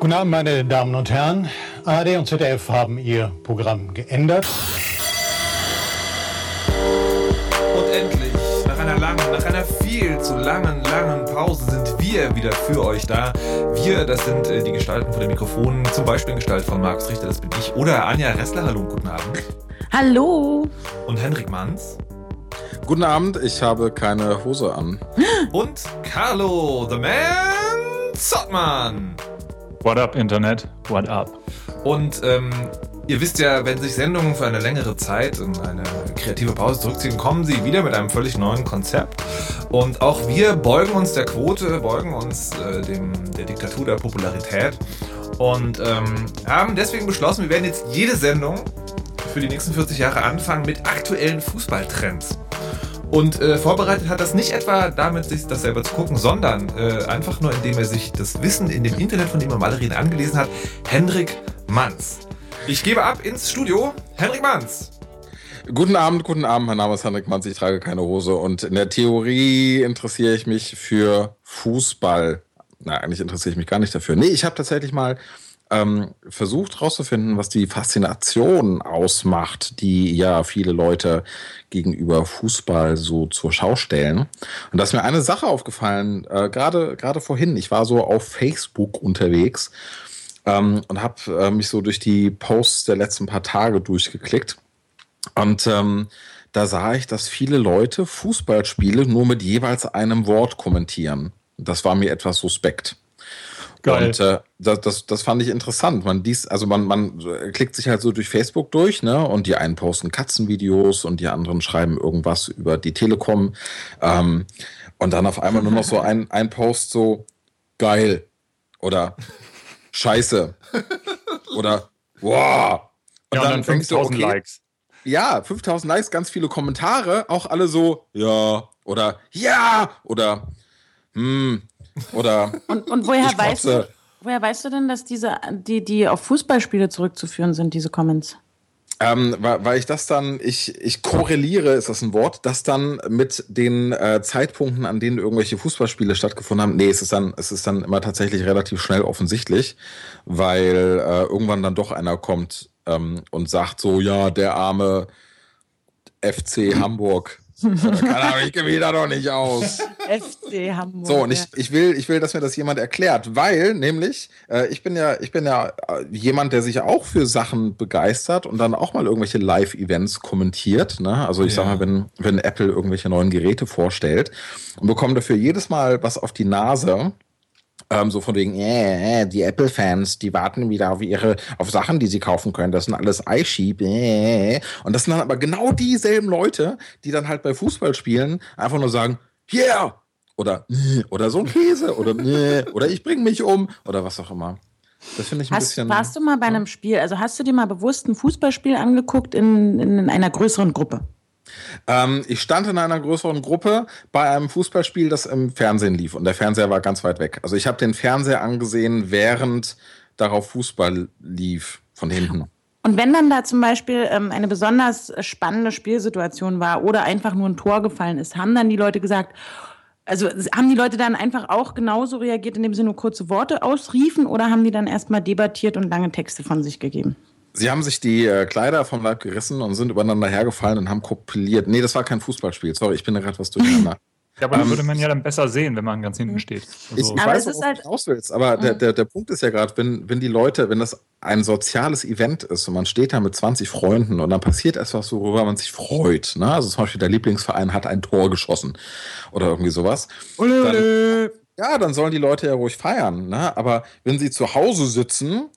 Guten Abend, meine Damen und Herren. ARD und ZDF haben ihr Programm geändert. Und endlich, nach einer langen, nach einer viel zu langen, langen Pause sind wir wieder für euch da. Wir, das sind äh, die Gestalten von den Mikrofonen, zum Beispiel in Gestalt von Markus Richter, das bin ich, oder Anja Ressler, hallo, guten Abend. Hallo. Und Henrik Manns. Guten Abend, ich habe keine Hose an. Und Carlo, the man Zottmann. What up, Internet? What up? Und ähm, ihr wisst ja, wenn sich Sendungen für eine längere Zeit in eine kreative Pause zurückziehen, kommen sie wieder mit einem völlig neuen Konzept. Und auch wir beugen uns der Quote, beugen uns äh, dem, der Diktatur der Popularität und ähm, haben deswegen beschlossen, wir werden jetzt jede Sendung für die nächsten 40 Jahre anfangen mit aktuellen Fußballtrends. Und äh, vorbereitet hat das nicht etwa damit, sich das selber zu gucken, sondern äh, einfach nur, indem er sich das Wissen in dem Internet, von dem er mal reden, angelesen hat. Hendrik Manns. Ich gebe ab ins Studio. Henrik Manns. Guten Abend, guten Abend. Mein Name ist Henrik Manns. Ich trage keine Hose und in der Theorie interessiere ich mich für Fußball. Na, eigentlich interessiere ich mich gar nicht dafür. Nee, ich habe tatsächlich mal ähm, versucht herauszufinden, was die Faszination ausmacht, die ja viele Leute gegenüber Fußball so zur Schau stellen. Und da ist mir eine Sache aufgefallen, äh, gerade gerade vorhin. Ich war so auf Facebook unterwegs ähm, und habe äh, mich so durch die Posts der letzten paar Tage durchgeklickt. Und ähm, da sah ich, dass viele Leute Fußballspiele nur mit jeweils einem Wort kommentieren. Das war mir etwas suspekt. Geil. Und äh, das, das, das fand ich interessant. Man dies, also man, man klickt sich halt so durch Facebook durch, ne? Und die einen posten Katzenvideos und die anderen schreiben irgendwas über die Telekom. Ähm, und dann auf einmal nur noch so ein, ein Post so geil oder scheiße oder wow. Und, ja, dann, und dann fängst du okay, Likes. Ja, 5000 Likes, ganz viele Kommentare, auch alle so ja oder ja oder hm oder und, und woher weißt du, woher weißt du denn, dass diese, die, die auf Fußballspiele zurückzuführen sind, diese Comments? Ähm, weil ich das dann, ich, ich korreliere, ist das ein Wort, das dann mit den äh, Zeitpunkten, an denen irgendwelche Fußballspiele stattgefunden haben. Nee, es ist dann, es ist dann immer tatsächlich relativ schnell offensichtlich, weil äh, irgendwann dann doch einer kommt ähm, und sagt so, ja, der arme FC Hamburg keine Ahnung, ich mich da doch nicht aus. FC Hamburg. So, und ich, ich, will, ich will, dass mir das jemand erklärt, weil nämlich, äh, ich bin ja, ich bin ja äh, jemand, der sich auch für Sachen begeistert und dann auch mal irgendwelche Live-Events kommentiert. Ne? Also ich ja. sag mal, wenn, wenn Apple irgendwelche neuen Geräte vorstellt und bekomme dafür jedes Mal was auf die Nase ähm, so von wegen, äh, äh, die Apple-Fans, die warten wieder auf ihre, auf Sachen, die sie kaufen können. Das sind alles iSheep. Äh. Und das sind dann aber genau dieselben Leute, die dann halt bei Fußballspielen einfach nur sagen, yeah! Oder, äh, oder so ein Käse, oder, äh, oder ich bring mich um, oder was auch immer. Das finde ich ein hast, bisschen. Warst du mal bei einem Spiel, also hast du dir mal bewusst ein Fußballspiel angeguckt in, in einer größeren Gruppe? Ähm, ich stand in einer größeren Gruppe bei einem Fußballspiel, das im Fernsehen lief und der Fernseher war ganz weit weg. Also ich habe den Fernseher angesehen, während darauf Fußball lief von hinten. Und wenn dann da zum Beispiel ähm, eine besonders spannende Spielsituation war oder einfach nur ein Tor gefallen ist, haben dann die Leute gesagt, also haben die Leute dann einfach auch genauso reagiert, indem sie nur kurze Worte ausriefen oder haben die dann erstmal debattiert und lange Texte von sich gegeben? Sie haben sich die äh, Kleider vom Leib gerissen und sind übereinander hergefallen und haben kopiliert. Nee, das war kein Fußballspiel. Sorry, ich bin da gerade was durcheinander. Ja, aber ähm, würde man ja dann besser sehen, wenn man ganz hinten steht. Also ich, ich weiß, worauf halt, du raus willst, aber der, der, der Punkt ist ja gerade, wenn, wenn die Leute, wenn das ein soziales Event ist und man steht da mit 20 Freunden und dann passiert etwas, worüber man sich freut. Ne? Also zum Beispiel der Lieblingsverein hat ein Tor geschossen oder irgendwie sowas. Ole, ole. Dann, ja, dann sollen die Leute ja ruhig feiern. Ne? Aber wenn sie zu Hause sitzen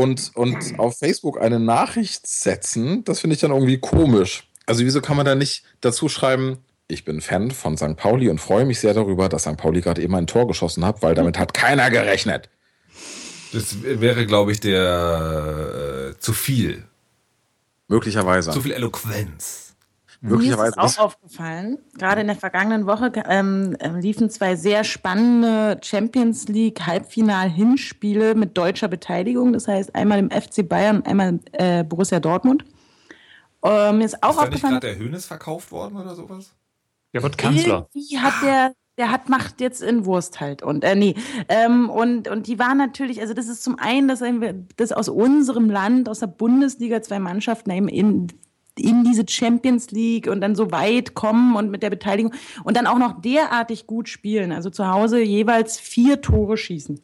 und, und auf Facebook eine Nachricht setzen, das finde ich dann irgendwie komisch. Also wieso kann man da nicht dazu schreiben, ich bin Fan von St. Pauli und freue mich sehr darüber, dass St. Pauli gerade eben ein Tor geschossen hat, weil damit hat keiner gerechnet. Das wäre, glaube ich, der äh, zu viel. Möglicherweise. Zu viel Eloquenz. Möglicherweise. Mir ist es auch aufgefallen. Gerade in der vergangenen Woche ähm, äh, liefen zwei sehr spannende Champions League Halbfinal-Hinspiele mit deutscher Beteiligung. Das heißt einmal im FC Bayern und einmal äh, Borussia Dortmund. Äh, mir ist auch ist aufgefallen. gerade der Hönes verkauft worden oder sowas? Der wird Kanzler. Irgendwie hat der, der hat Macht jetzt in Wurst halt. Und äh, nee. Ähm, und, und die waren natürlich, also das ist zum einen, dass, wir- dass aus unserem Land, aus der Bundesliga zwei Mannschaften eben in, in diese Champions League und dann so weit kommen und mit der Beteiligung und dann auch noch derartig gut spielen. Also zu Hause jeweils vier Tore schießen.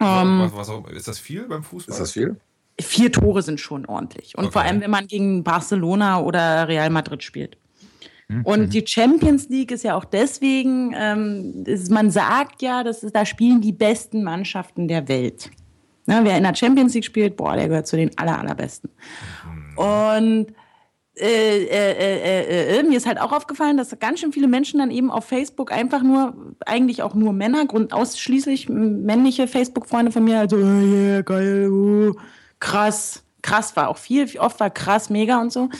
Ähm, was, was, ist das viel beim Fußball? Ist das viel? vier Tore sind schon ordentlich. Und Okay. vor allem, wenn man gegen Barcelona oder Real Madrid spielt. Mhm. Und die Champions League ist ja auch deswegen, ähm, ist, man sagt ja, dass es, da spielen die besten Mannschaften der Welt. Ne, wer in der Champions League spielt, boah, der gehört zu den aller, allerbesten. Und äh, äh, äh, äh, äh, mir ist halt auch aufgefallen, dass ganz schön viele Menschen dann eben auf Facebook einfach nur, eigentlich auch nur Männer, Grund, ausschließlich männliche Facebook-Freunde von mir, also, oh yeah, geil, uh, krass, krass war auch viel, oft war krass, mega und so.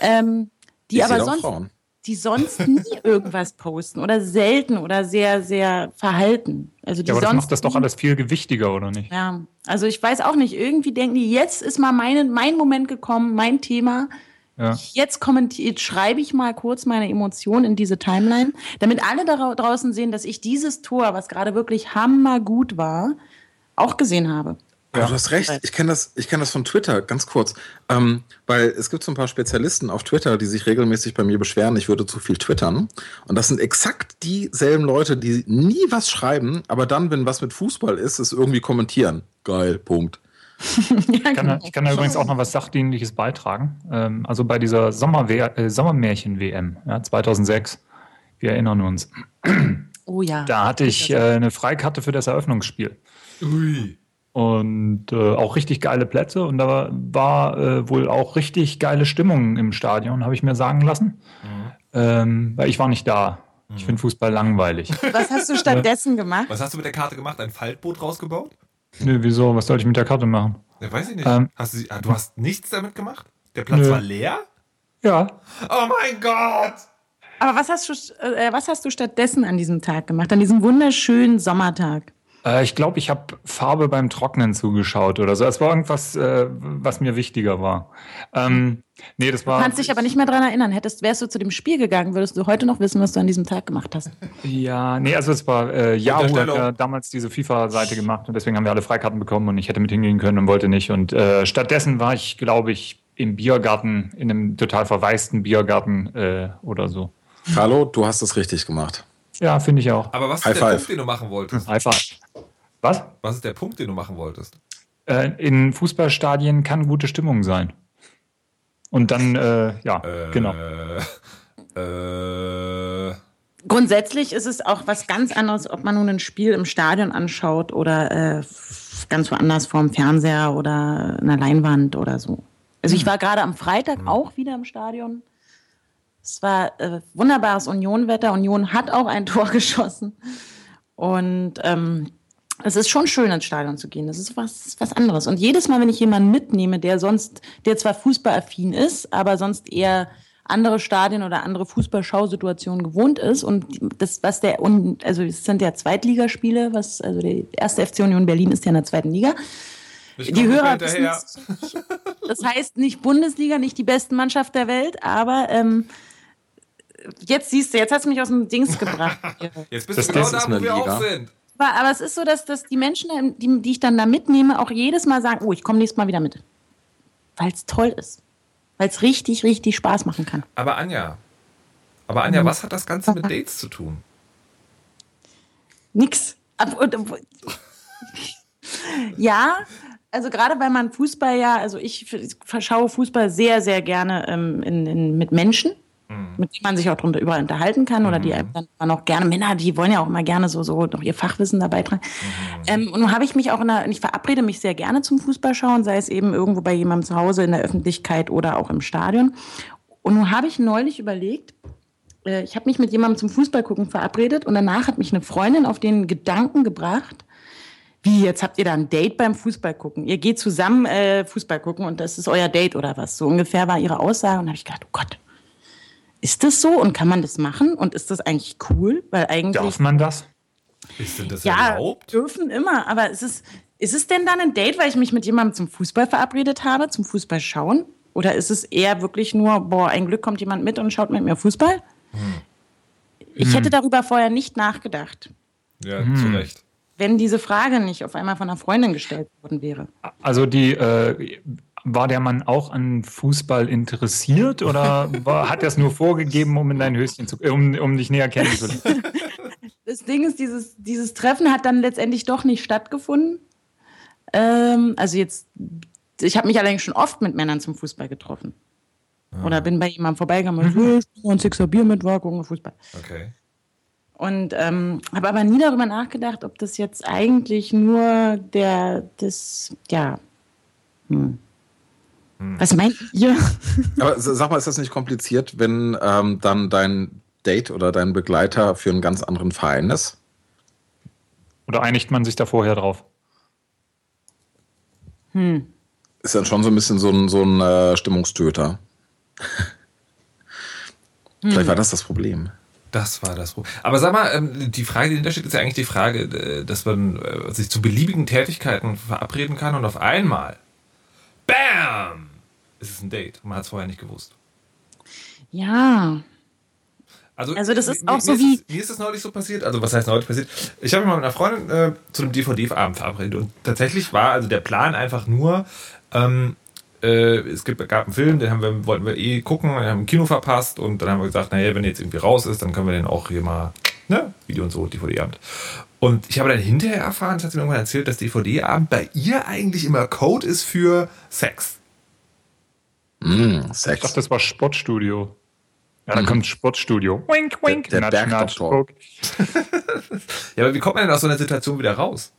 Ähm, die Ich aber sonst, Frauen. die sonst nie irgendwas posten oder selten oder sehr, sehr verhalten. Also die Ja, aber das sonst macht das doch alles viel gewichtiger, oder nicht? ja, also ich weiß auch nicht, irgendwie denken die, jetzt ist mal meine, mein Moment gekommen, mein Thema. Ja. Jetzt kommentiert, schreibe ich mal kurz meine Emotionen in diese Timeline, damit alle da draußen sehen, dass ich dieses Tor, was gerade wirklich hammergut war, auch gesehen habe. Aber du hast recht, ich kenne das, ich kenn das von Twitter, ganz kurz. Ähm, weil es gibt so ein paar Spezialisten auf Twitter, die sich regelmäßig bei mir beschweren, ich würde zu viel twittern. Und das sind exakt dieselben Leute, die nie was schreiben, aber dann, wenn was mit Fußball ist, es irgendwie kommentieren. Geil, Punkt. Ich kann, da- ich kann da übrigens auch noch was Sachdienliches beitragen. Ähm, also bei dieser äh, Sommermärchen-WM ja, 2006, wir erinnern uns, Oh ja. da hatte ich äh, eine Freikarte für das Eröffnungsspiel. Ui. Und äh, auch richtig geile Plätze und da war äh, wohl auch richtig geile Stimmung im Stadion, habe ich mir sagen lassen. Ähm, weil ich war nicht da. Ich finde Fußball langweilig. Was hast du stattdessen gemacht? Was hast du mit der Karte gemacht? Ein Faltboot rausgebaut? Nö, wieso? Was soll ich mit der Karte machen? Ja, weiß ich nicht. Ähm. hast du, sie- ah, du hast nichts damit gemacht? Der Platz Nö. war leer? Ja, Oh mein Gott! Aber was hast, du, äh, was hast du stattdessen an diesem Tag gemacht, an diesem wunderschönen Sommertag? Äh, ich glaube, ich habe Farbe beim Trocknen zugeschaut oder so. Es war irgendwas, äh, was mir wichtiger war. Ähm, nee, das war. Kannst dich aber nicht mehr dran erinnern. Hättest, wärst du zu dem Spiel gegangen, würdest du heute noch wissen, was du an diesem Tag gemacht hast. Ja, nee, also es war äh, Yahoo hat ja damals diese FIFA-Seite gemacht und deswegen haben wir alle Freikarten bekommen und ich hätte mit hingehen können und wollte nicht. Und äh, stattdessen war ich, glaube ich, im Biergarten, in einem total verwaisten Biergarten äh, oder so. Carlo, du hast es richtig gemacht. Ja, finde ich auch. Aber was ist High der five. Punkt, den du machen wolltest? High five. Was? Was ist der Punkt, den du machen wolltest? Äh, in Fußballstadien kann gute Stimmung sein. Und dann, äh, ja, Äh, genau. Äh, Grundsätzlich ist es auch was ganz anderes, ob man nun ein Spiel im Stadion anschaut oder äh, ganz woanders vorm Fernseher oder einer Leinwand oder so. Also ich war gerade am Freitag auch wieder im Stadion. Es war äh, wunderbares Union-Wetter. Union hat auch ein Tor geschossen. Und ähm, es ist schon schön, ins Stadion zu gehen. Das ist was, was anderes. Und jedes Mal, wenn ich jemanden mitnehme, der sonst, der zwar fußballaffin ist, aber sonst eher andere Stadien oder andere Fußballschausituationen gewohnt ist und das, was der, und, also es sind ja Zweitligaspiele, was, also der erste FC Union Berlin ist ja in der zweiten Liga. ich Die Hörer wissen Das heißt nicht Bundesliga, nicht die besten Mannschaft der Welt, aber ähm, jetzt siehst du, jetzt hast du mich aus dem Dings gebracht. Jetzt bist Das- du genau da, wo wir Liga. auch sind. Aber, aber es ist so, dass, dass die Menschen, ähm, die, die ich dann da mitnehme, auch jedes Mal sagen, oh, ich komme nächstes Mal wieder mit. Weil es toll ist. Weil es richtig, richtig Spaß machen kann. Aber Anja, aber Anja, was hat das Ganze mit Dates zu tun? Nix. Ja, also gerade weil man Fußball ja, also ich verschaue Fußball sehr, sehr gerne ähm, in, in, mit Menschen, mit denen man sich auch drunter über unterhalten kann oder die einem dann immer noch gerne, Männer, die wollen ja auch immer gerne so, so noch ihr Fachwissen dabei tragen. Ähm, und nun habe ich mich auch in der, ich verabrede mich sehr gerne zum Fußballschauen, sei es eben irgendwo bei jemandem zu Hause in der Öffentlichkeit oder auch im Stadion. Und nun habe ich neulich überlegt, äh, ich habe mich mit jemandem zum Fußballgucken verabredet und danach hat mich eine Freundin auf den Gedanken gebracht, wie, jetzt habt ihr da ein Date beim Fußballgucken? Ihr geht zusammen äh, Fußball gucken und das ist euer Date oder was? So ungefähr war ihre Aussage und da habe ich gedacht, oh Gott, ist das so und kann man das machen und ist das eigentlich cool? Weil eigentlich. Darf man das? Ist denn das ja, erlaubt? dürfen immer, aber ist es, ist es denn dann ein Date, weil ich mich mit jemandem zum Fußball verabredet habe, zum Fußball schauen? Oder ist es eher wirklich nur, boah, ein Glück kommt jemand mit und schaut mit mir Fußball? Ich hätte darüber vorher nicht nachgedacht, Ja, zu Recht. wenn diese Frage nicht auf einmal von einer Freundin gestellt worden wäre. Also die äh, war der Mann auch an Fußball interessiert oder war, hat er es nur vorgegeben, um in dein Höschen zu, um, um dich näher kennenzulernen? Das Ding ist, dieses, dieses Treffen hat dann letztendlich doch nicht stattgefunden. Ähm, also jetzt, ich habe mich allerdings schon oft mit Männern zum Fußball getroffen. Oder bin bei jemandem vorbeigegangen und trinke ein Sixer Bier mit, war, gucken wir Fußball. Okay. Und ähm, habe aber nie darüber nachgedacht, ob das jetzt eigentlich nur der, das, ja. Hm. Was meint ihr? Aber sag mal, ist das nicht kompliziert, wenn ähm, dann dein Date oder dein Begleiter für einen ganz anderen Verein ist? Oder einigt man sich da vorher drauf? Ist dann schon so ein bisschen so ein, so ein äh, Stimmungstöter. Vielleicht war das das Problem. Das war das Problem. Aber sag mal, ähm, die Frage, die dahinter steht, ist ja eigentlich die Frage, äh, dass man äh, sich zu beliebigen Tätigkeiten verabreden kann und auf einmal, BAM! ist es ein Date. Und man hat es vorher nicht gewusst. Ja. Also, Also das ist mir, auch so wie- Ist, mir ist das neulich so passiert. Also was heißt neulich passiert? Ich habe mich mal mit einer Freundin äh, zu einem DVD-Abend verabredet und tatsächlich war also der Plan einfach nur, ähm, äh, es gibt, gab einen Film, den haben wir, wollten wir eh gucken, den haben wir im Kino verpasst und dann haben wir gesagt, naja, wenn der jetzt irgendwie raus ist, dann können wir den auch hier mal, ne, Video und so, DVD-Abend. Und ich habe dann hinterher erfahren, das hat sie mir irgendwann erzählt, dass DVD-Abend bei ihr eigentlich immer Code ist für Sex. Mm, Ich Sex. dachte, das war Sportstudio. Ja, dann kommt Sportstudio. Wink, wink. Der- der Natsch, natsch, Bergdoktor. Ja, aber wie kommt man denn aus so einer Situation wieder raus?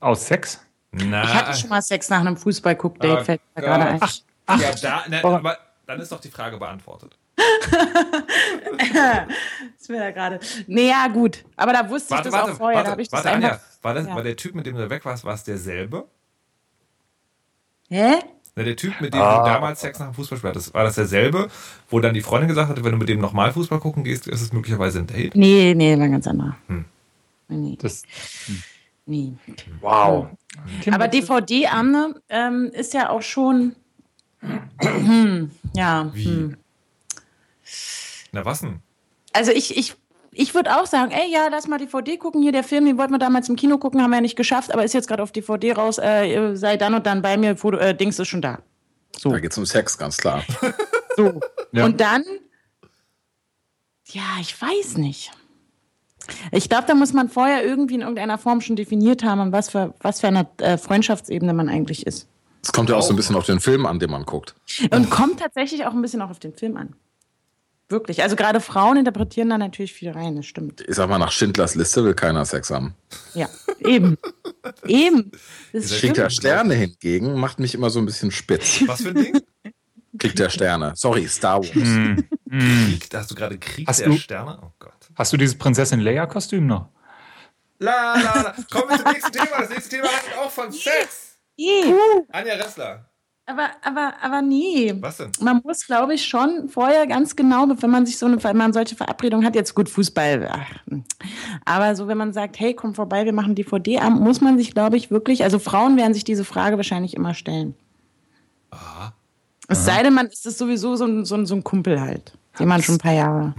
Aus Sex? Na, Ich hatte schon mal Sex nach einem Fußball-Guck-Date, Oh fällt mir gerade ein. Gott. ja, da, ne, aber dann ist doch die Frage beantwortet. Das wäre ja gerade. Nee, ja, gut. Aber da wusste Warte, ich das warte, auch vorher. da warte, habe ich das warte, einfach. war, das, Ja. war der Typ, mit dem du weg warst, war es derselbe? Hä? Na, der Typ, mit dem Ah. du damals Sex nach dem Fußballspiel hattest, war das derselbe, wo dann die Freundin gesagt hatte, wenn du mit dem nochmal Fußball gucken gehst, ist es möglicherweise ein Date? Nee, nee, war ganz anderer. Hm. Nee, Das, nee. wow. Aber DVD-Abende ähm, ist ja auch schon. Hm, ja. Wie? Na was denn? Also ich, ich, ich würde auch sagen, ey, ja, lass mal DVD gucken. Hier der Film, den wollten wir damals im Kino gucken, haben wir ja nicht geschafft, aber ist jetzt gerade auf DVD raus. Äh, sei dann und dann bei mir, Foto, äh, Dings ist schon da. So. Da geht es um Sex, ganz klar. so. Ja. Und dann, ja, ich weiß nicht. Ich glaube, da muss man vorher irgendwie in irgendeiner Form schon definiert haben, an was für, was für einer äh, Freundschaftsebene man eigentlich ist. Es kommt ja auch so ein bisschen auf den Film an, den man guckt. Und kommt tatsächlich auch ein bisschen auch auf den Film an. Wirklich. Also gerade Frauen interpretieren da natürlich viel rein, das stimmt. Ich sag mal, nach Schindlers Liste will keiner Sex haben. Ja, eben. eben. Das Kriegt der. Sterne hingegen, macht mich immer so ein bisschen spitz. Was für ein Ding? Kriegt der Sterne. Sorry, Star Wars. Hm. Hm. Krieg, da hast du gerade Krieg Hast der du- Sterne? Oh Gott. Hast du dieses Prinzessin Leia-Kostüm noch? La, la, la. Kommen wir zum nächsten Thema. Das nächste Thema handelt auch von Sex. Anja Ressler. Aber, aber, aber nee. Was denn? Man muss, glaube ich, schon vorher ganz genau, wenn man sich so eine, wenn man solche Verabredungen hat, jetzt gut Fußball, hm. aber so, wenn man sagt, hey, komm vorbei, wir machen DVD-Abend, muss man sich, glaube ich, wirklich, also Frauen werden sich diese Frage wahrscheinlich immer stellen. Es sei denn, man ist es sowieso so ein, so, ein, so ein Kumpel halt, den man schon ein paar Jahre.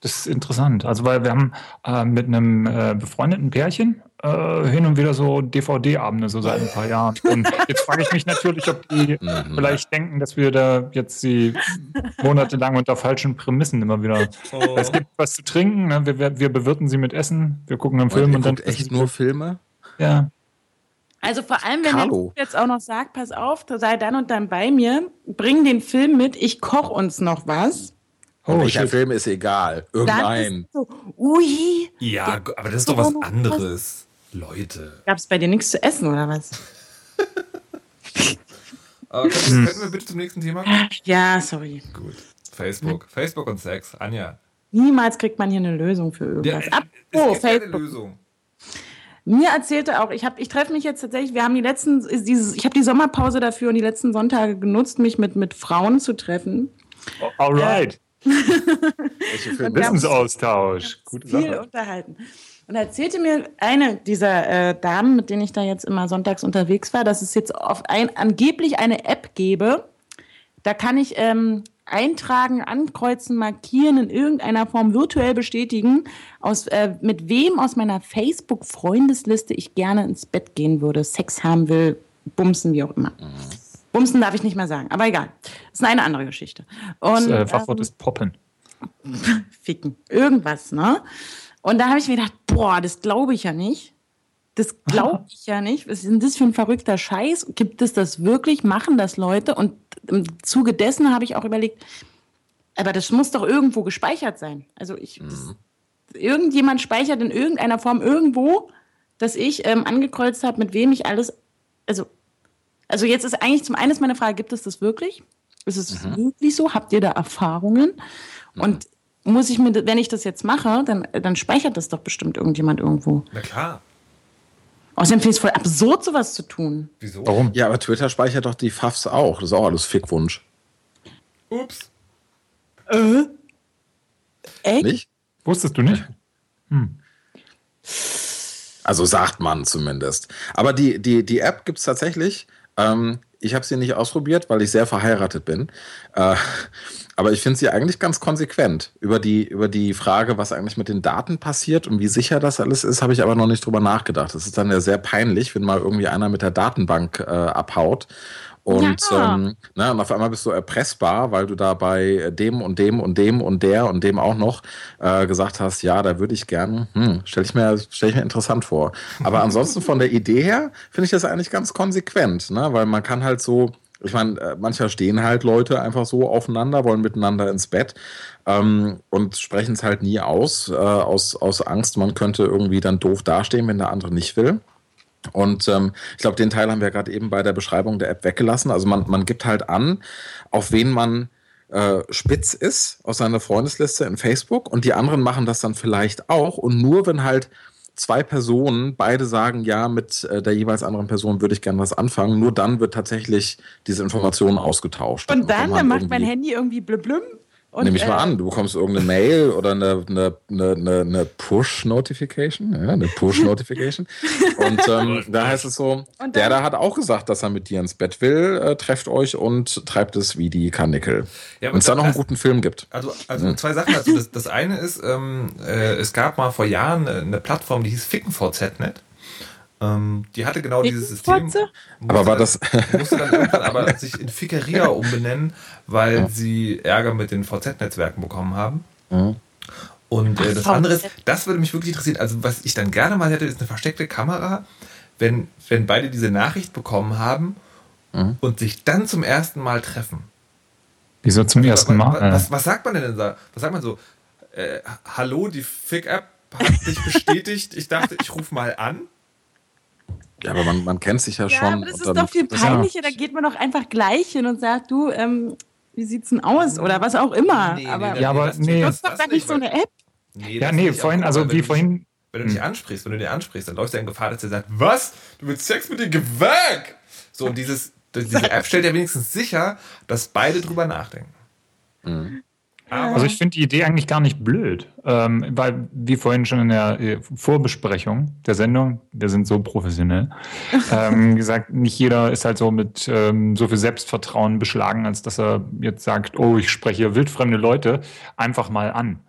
Das ist interessant. Also, weil wir haben äh, mit einem äh, befreundeten Pärchen äh, hin und wieder so DVD-Abende, so seit ein paar Jahren. Und jetzt frage ich mich natürlich, ob die Mhm. vielleicht denken, dass wir da jetzt sie monatelang unter falschen Prämissen immer wieder. Oh. Es gibt was zu trinken, ne? wir, wir, wir bewirten sie mit Essen, wir gucken einen Und Film ihr und dann. echt nur Filme? Ja. Also vor allem, wenn Carlo. der jetzt auch noch sagt, pass auf, sei dann und dann bei mir, bring den Film mit, ich koche uns noch was. Und Oh, welcher. Film ist egal. Irgendein. ist so, ui, Ja, aber das ist doch was anderes. Leute. gab es bei dir nichts zu essen oder was? Aber können, können wir bitte zum nächsten Thema kommen? Ja, sorry. Gut. Facebook. Facebook und Sex. Anja. Niemals kriegt man hier eine Lösung für irgendwas. es Apropos gibt keine Facebook. Lösung. Mir erzählte auch, ich, hab, ich treffe mich jetzt tatsächlich, wir haben die letzten, ist dieses, ich habe die Sommerpause dafür und die letzten Sonntage genutzt, mich mit, mit Frauen zu treffen. Alright. Welche da- Wissensaustausch. Gute viel Sache. unterhalten. Und erzählte mir eine dieser äh, Damen, mit denen ich da jetzt immer sonntags unterwegs war, dass es jetzt auf ein, angeblich eine App gäbe. Da kann ich ähm, eintragen, ankreuzen, markieren, in irgendeiner Form virtuell bestätigen, aus, äh, mit wem aus meiner Facebook-Freundesliste ich gerne ins Bett gehen würde, Sex haben will, bumsen, wie auch immer. Bumsen darf ich nicht mehr sagen, aber egal. Das ist eine andere Geschichte. Das Und, äh, Fachwort ähm, ist Poppen. ficken. Irgendwas, ne? Und da habe ich mir gedacht, boah, das glaube ich ja nicht. Das glaube ich ja nicht. Was ist denn das für ein verrückter Scheiß? Gibt es das wirklich? Machen das Leute? Und im Zuge dessen habe ich auch überlegt, aber das muss doch irgendwo gespeichert sein. Also ich, das, irgendjemand speichert in irgendeiner Form irgendwo, dass ich ähm, angekreuzt habe, mit wem ich alles, also, also jetzt ist eigentlich zum einen meine Frage, gibt es das wirklich? Ist es wirklich so? Habt ihr da Erfahrungen? Und muss ich mir, wenn ich das jetzt mache, dann, dann speichert das doch bestimmt irgendjemand irgendwo. Na klar. Außerdem finde ich es voll absurd, sowas zu tun. Wieso? Warum? Ja, aber Twitter speichert doch die Pfaffs auch. Das ist auch alles Fickwunsch. Ups. Echt? Nicht? Wusstest du nicht? Also sagt man zumindest. Aber die, die, die App gibt es tatsächlich. Ähm, ich habe sie nicht ausprobiert, weil ich sehr verheiratet bin. Äh, aber ich finde sie eigentlich ganz konsequent. Über die, über die Frage, was eigentlich mit den Daten passiert und wie sicher das alles ist, habe ich aber noch nicht drüber nachgedacht. Das ist dann ja sehr peinlich, wenn mal irgendwie einer mit der Datenbank äh, abhaut. Und, Ja. ähm, ne, und auf einmal bist du erpressbar, weil du da bei dem und dem und dem und der und dem auch noch äh, gesagt hast, ja, da würde ich gern, hm, stelle ich, mir- stell ich mir interessant vor. Aber ansonsten von der Idee her finde ich das eigentlich ganz konsequent, ne? weil man kann halt so, ich meine, äh, manchmal stehen halt Leute einfach so aufeinander, wollen miteinander ins Bett ähm, und sprechen es halt nie aus, äh, aus, aus Angst, man könnte irgendwie dann doof dastehen, wenn der andere nicht will. Und ähm, ich glaube, den Teil haben wir gerade eben bei der Beschreibung der App weggelassen. Also man, man gibt halt an, auf wen man äh, spitz ist aus seiner Freundesliste in Facebook und die anderen machen das dann vielleicht auch. Und nur wenn halt zwei Personen beide sagen, ja, mit äh, der jeweils anderen Person würde ich gerne was anfangen, nur dann wird tatsächlich diese Information ausgetauscht. Und dann, dann macht mein Handy irgendwie blüblüm. Und, Nehme ich mal äh, an, du bekommst irgendeine Mail oder eine, eine, eine, eine, eine Push-Notification. Ja, eine Push-Notification. und ähm, da heißt es so, Und der dann- da hat auch gesagt, dass er mit dir ins Bett will, äh, trefft euch und treibt es wie die Karnickel. Ja, Wenn es da noch einen guten Film gibt. Also, also zwei Sachen dazu. Das, das eine ist, ähm, äh, es gab mal vor Jahren eine, eine Plattform, die hieß FickenVZ.net. Ähm, die hatte genau dieses System. Musste Aber war das- musste dann irgendwann aber sich in Fickeria umbenennen, weil sie Ärger mit den VZ-Netzwerken bekommen haben. Und äh, das Ach, andere ist, das würde mich wirklich interessieren. Also, was ich dann gerne mal hätte, ist eine versteckte Kamera, wenn, wenn beide diese Nachricht bekommen haben und sich dann zum ersten Mal treffen. Wieso zum ersten Was, Mal? was, was sagt man denn da? Was sagt man so? Äh, hallo, die Fick-App hat dich bestätigt. Ich dachte, ich rufe mal an. Ja, aber man, man kennt sich ja, Ja, schon. aber das ist dann- doch viel das- peinlicher. Da geht man doch einfach gleich hin und sagt, du, ähm, wie sieht's denn aus? Oder was auch immer. Nee, nee, aber nee, Ja, aber das- nee. das ist doch das gar nicht so eine App. Nee, ja, nee, vorhin, also wenn wie du vorhin. Dich, wenn du dich ansprichst, wenn du den ansprichst, dann läufst du in Gefahr, dass der sagt, was? Du willst Sex mit dir, geh weg! So, und dieses, diese App stellt ja wenigstens sicher, dass beide drüber nachdenken. Also ich finde die Idee eigentlich gar nicht blöd, ähm, weil wie vorhin schon in der äh, Vorbesprechung der Sendung, wir sind so professionell, ähm, gesagt, nicht jeder ist halt so mit ähm, so viel Selbstvertrauen beschlagen, als dass er jetzt sagt, oh, ich spreche wildfremde Leute einfach mal an.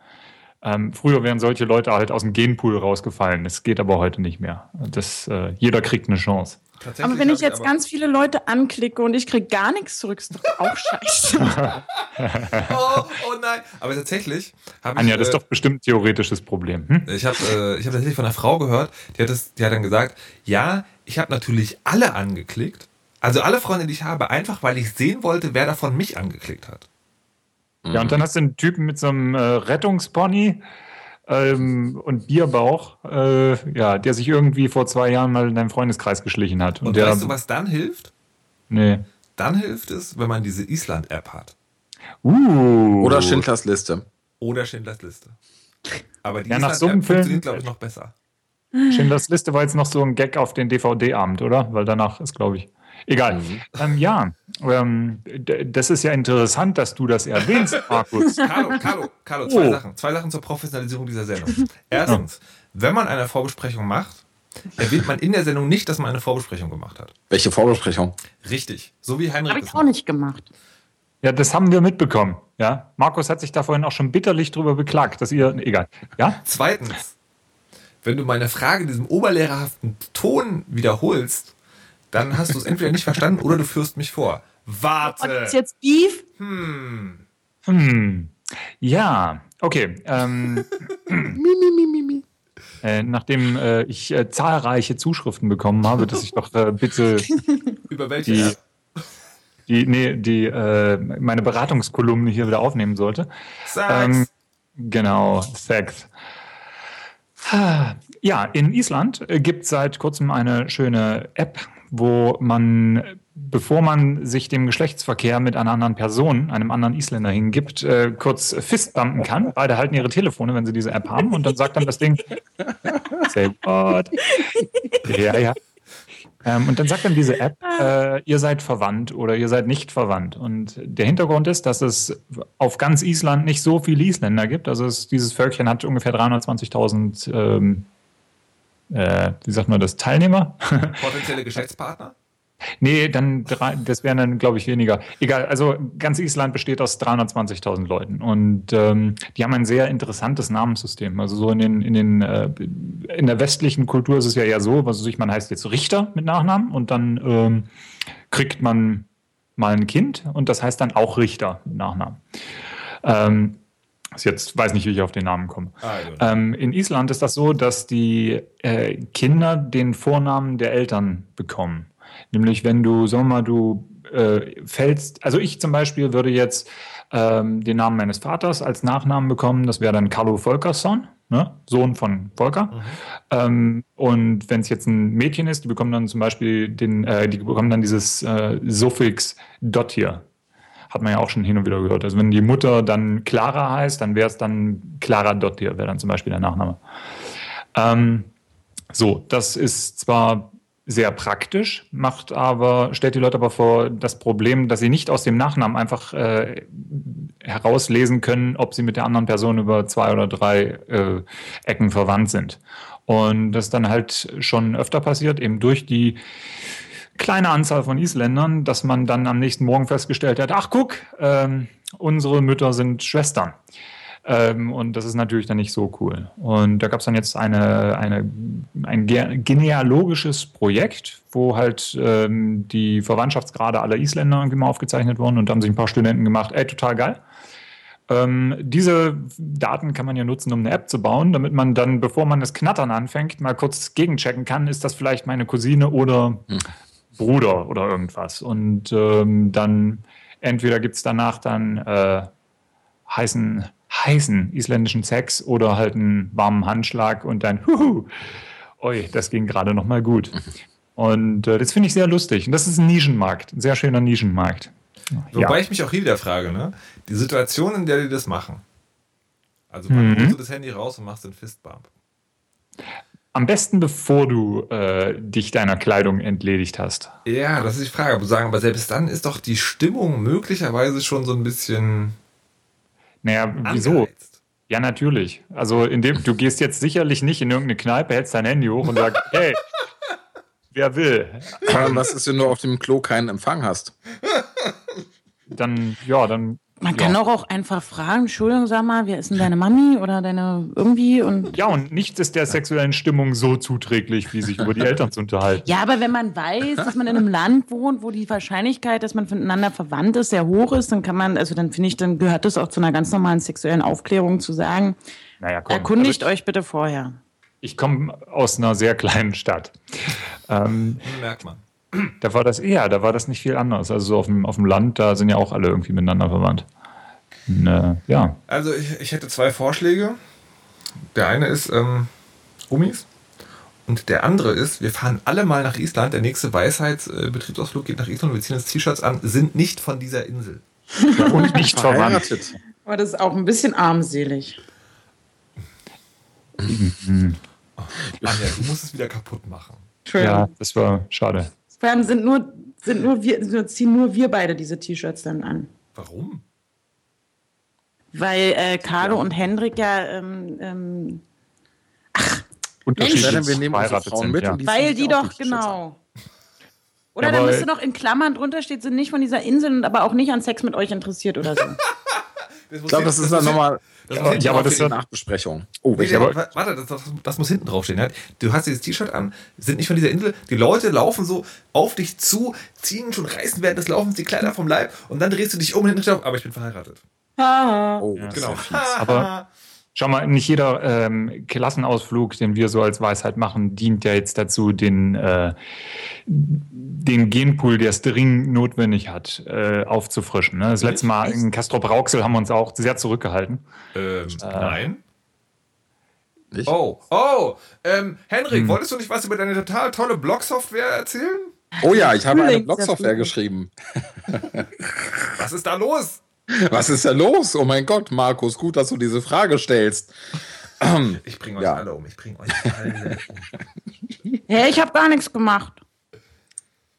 Ähm, früher wären solche Leute halt aus dem Genpool rausgefallen. Das geht aber heute nicht mehr. Das, äh, jeder kriegt eine Chance. Tatsächlich Aber wenn ich jetzt ganz viele Leute anklicke und ich kriege gar nichts zurück, ist doch auch scheiße. Oh, oh nein. Aber tatsächlich habe ich. Anja, das ist äh, doch bestimmt ein theoretisches Problem. Hm? Ich habe äh, ich hab tatsächlich von einer Frau gehört, die hat, das, die hat dann gesagt, ja, ich habe natürlich alle angeklickt. Also alle Freunde, die ich habe, einfach weil ich sehen wollte, wer davon mich angeklickt hat. Ja, und dann hast du einen Typen mit so einem äh, Rettungspony ähm, und Bierbauch, äh, ja, der sich irgendwie vor zwei Jahren mal in deinem Freundeskreis geschlichen hat. Und der, weißt du, was dann hilft? Nee. Dann hilft es, wenn man diese Island-App hat. Uh. Oder Schindlers Liste. Oder Schindlers Liste. Aber die Ja, nach so einem Island-App Film- funktioniert, glaube ich, noch besser. Schindlers Liste war jetzt noch so ein Gag auf den DVD-Abend, oder? Weil danach ist, glaube ich. Egal. Mhm. Ähm, ja, ähm, das ist ja interessant, dass du das erwähnst, Markus. Carlo, Carlo, Carlo, zwei oh. Sachen. Zwei Sachen zur Professionalisierung dieser Sendung. Erstens, wenn man eine Vorbesprechung macht, erwähnt man in der Sendung nicht, dass man eine Vorbesprechung gemacht hat. Welche Vorbesprechung? Richtig. So wie Heinrich. Habe ich auch nicht gemacht. Ja, das haben wir mitbekommen. Ja, Markus hat sich da vorhin auch schon bitterlich drüber beklagt, dass ihr, egal. Ja? Zweitens, wenn du meine Frage in diesem oberlehrerhaften Ton wiederholst, dann hast du es entweder nicht verstanden oder du führst mich vor. Warte. Und ist jetzt Beef? Hm. Hm. Ja, okay. Ähm, mi, mi, mi, mi. Äh, nachdem äh, ich äh, zahlreiche Zuschriften bekommen habe, dass ich doch äh, bitte über welche die, die, nee, die äh, meine Beratungskolumne hier wieder aufnehmen sollte. Sex. Ähm, genau, Sex. Ja, in Island äh, gibt es seit kurzem eine schöne App, wo man, bevor man sich dem Geschlechtsverkehr mit einer anderen Person, einem anderen Isländer hingibt, äh, kurz fistbumpen kann. Beide halten ihre Telefone, wenn sie diese App haben, und dann sagt dann das Ding, say what? Ja, ja. Ähm, und dann sagt dann diese App, äh, ihr seid verwandt oder ihr seid nicht verwandt. Und der Hintergrund ist, dass es auf ganz Island nicht so viele Isländer gibt. Also es, dieses Völkchen hat ungefähr 320.000 ähm, äh, wie sagt man das, Teilnehmer? Potenzielle Geschäftspartner? Nee, dann drei, das wären dann, glaube ich, weniger. Egal, also ganz Island besteht aus 320.000 Leuten und ähm, die haben ein sehr interessantes Namenssystem. Also so in den, in den äh, in der westlichen Kultur ist es ja eher so, was ich, man heißt jetzt Richter mit Nachnamen und dann ähm, kriegt man mal ein Kind und das heißt dann auch Richter mit Nachnamen. Ähm, Jetzt weiß nicht, wie ich auf den Namen komme. Ah, ähm, in Island ist das so, dass die äh, Kinder den Vornamen der Eltern bekommen. Nämlich, wenn du, sagen wir mal, du äh, fällst, also ich zum Beispiel würde jetzt ähm, den Namen meines Vaters als Nachnamen bekommen, das wäre dann Carlo Volkersson, ne? Sohn von Volker. Mhm. Ähm, und wenn es jetzt ein Mädchen ist, die bekommen dann zum Beispiel den, äh, die bekommen dann dieses äh, Suffix Dottir hat man ja auch schon hin und wieder gehört. Also wenn die Mutter dann Clara heißt, dann wäre es dann Clara Dottir, wäre dann zum Beispiel der Nachname. Ähm, so, das ist zwar sehr praktisch, macht aber, stellt die Leute aber vor das Problem, dass sie nicht aus dem Nachnamen einfach äh, herauslesen können, ob sie mit der anderen Person über zwei oder drei äh, Ecken verwandt sind. Und das dann halt schon öfter passiert, eben durch die kleine Anzahl von Isländern, dass man dann am nächsten Morgen festgestellt hat, ach guck, ähm, unsere Mütter sind Schwestern. Ähm, und das ist natürlich dann nicht so cool. Und da gab es dann jetzt eine, eine, ein genealogisches Projekt, wo halt ähm, die Verwandtschaftsgrade aller Isländer mal aufgezeichnet wurden und da haben sich ein paar Studenten gemacht, ey, total geil. Ähm, diese Daten kann man ja nutzen, um eine App zu bauen, damit man dann, bevor man das Knattern anfängt, mal kurz gegenchecken kann, ist das vielleicht meine Cousine oder hm. Bruder oder irgendwas. Und ähm, dann entweder gibt es danach dann äh, heißen, heißen isländischen Sex oder halt einen warmen Handschlag und dann, huhu, oi, das ging gerade noch mal gut. Und äh, das finde ich sehr lustig. Und das ist ein Nischenmarkt, ein sehr schöner Nischenmarkt. Wobei ja. ich mich auch hier wieder frage, ne? die Situation, in der die das machen. Also man mhm. holst du das Handy raus und machst den Fistbump. Am besten, bevor du äh, dich deiner Kleidung entledigt hast. Ja, das ist die Frage. Aber sagen, aber selbst dann ist doch die Stimmung möglicherweise schon so ein bisschen. Naja, wieso? Ja, natürlich. Also, indem du gehst jetzt sicherlich nicht in irgendeine Kneipe, hältst dein Handy hoch und sagst, hey, wer will? Was ist, wenn du auf dem Klo keinen Empfang hast? Dann, ja, dann man kann doch auch einfach fragen, Entschuldigung, sag mal, wer ist denn deine Mami oder deine irgendwie und. Ja, und nichts ist der sexuellen Stimmung so zuträglich, wie sich über die Eltern zu unterhalten. Ja, aber wenn man weiß, dass man in einem Land wohnt, wo die Wahrscheinlichkeit, dass man voneinander verwandt ist, sehr hoch ist, dann kann man, also dann finde ich, dann gehört das auch zu einer ganz normalen sexuellen Aufklärung zu sagen. Naja, komm. Erkundigt also ich, euch bitte vorher. Ich komme aus einer sehr kleinen Stadt. Ähm, Merkt man. Da war das eher, da war das nicht viel anders. Also so auf dem, auf dem Land, da sind ja auch alle irgendwie miteinander verwandt. Und, äh, ja. Also ich, ich, hätte zwei Vorschläge. Der eine ist ähm, Gummis. Und der andere ist, wir fahren alle mal nach Island. Der nächste Weisheitsbetriebsausflug geht nach Island. Wir ziehen uns T-Shirts an, sind nicht von dieser Insel. Und nicht verwandt. Aber das ist auch ein bisschen armselig. Mhm. Anja, du musst es wieder kaputt machen. Ja, das war schade. Vor allem sind nur sind nur wir, ziehen nur wir beide diese T-Shirts dann an. Warum? Weil äh, Carlo ja. und Hendrik ja ähm, ähm, ach, unterschiedlich wir nehmen verheiratet sind. Mit ja. die Weil die doch, genau. Oder ja, da müsste noch in Klammern drunter steht, sind nicht von dieser Insel und aber auch nicht an Sex mit euch interessiert oder so. ich glaube, das, das ist dann nochmal. Ja, ja, aber das ist eine Nachbesprechung. Oh, nee, aber, warte, das, das, das, muss hinten draufstehen. Du hast dieses T-Shirt an, sind nicht von dieser Insel. Die Leute laufen so auf dich zu, ziehen schon, reißen während des Laufens die Kleider vom Leib und dann drehst du dich um und hinten drauf, aber ich bin verheiratet. oh, ja, genau. aber Schau mal, nicht jeder ähm, Klassenausflug, den wir so als Weisheit machen, dient ja jetzt dazu, den, äh, den Genpool, der es dringend notwendig hat, äh, aufzufrischen. Ne? Das letzte Mal in Castro Brauxel haben wir uns auch sehr zurückgehalten. Ähm, äh, nein. Nicht? Oh, oh, ähm, Henrik, hm. wolltest du nicht was über deine total tolle Blog-Software erzählen? Oh ja, ich habe eine Blog-Software geschrieben. was ist da los? Was ist da los? Oh mein Gott, Markus, gut, dass du diese Frage stellst. Ich bringe euch ja. alle um. Ich bringe euch alle um. Ja, ich habe gar nichts gemacht.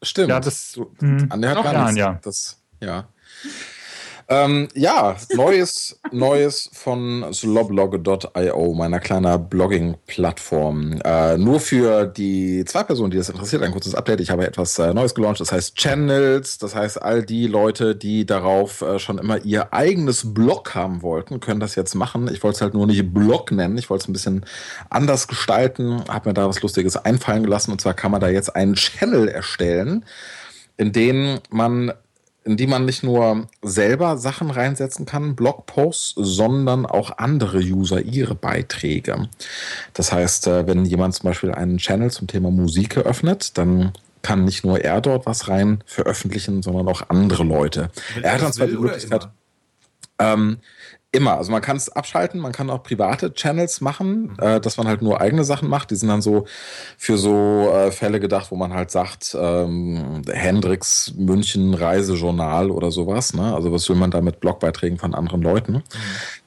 Stimmt. Ja, das, du, Anne hat gar nichts. Ja. Das, ja. Ähm, ja, Neues, Neues von sloblog.io, meiner kleiner Blogging-Plattform. Äh, nur für die zwei Personen, die das interessiert, ein kurzes Update. Ich habe etwas äh, Neues gelauncht, das heißt Channels. Das heißt, all die Leute, die darauf äh, schon immer ihr eigenes Blog haben wollten, können das jetzt machen. Ich wollte es halt nur nicht Blog nennen. Ich wollte es ein bisschen anders gestalten, habe mir da was Lustiges einfallen gelassen. Und zwar kann man da jetzt einen Channel erstellen, in den man in die man nicht nur selber Sachen reinsetzen kann, Blogposts, sondern auch andere User ihre Beiträge. Das heißt, äh, wenn jemand zum Beispiel einen Channel zum Thema Musik eröffnet, dann kann nicht nur er dort was rein veröffentlichen, sondern auch andere Leute. Wenn er hat dann zwar die Möglichkeit. Ähm, Immer. Also man kann es abschalten, man kann auch private Channels machen, mhm. äh, dass man halt nur eigene Sachen macht. Die sind dann so für so äh, Fälle gedacht, wo man halt sagt, ähm, Hendricks München Reisejournal oder sowas. Ne? Also was will man da mit Blogbeiträgen von anderen Leuten? Mhm.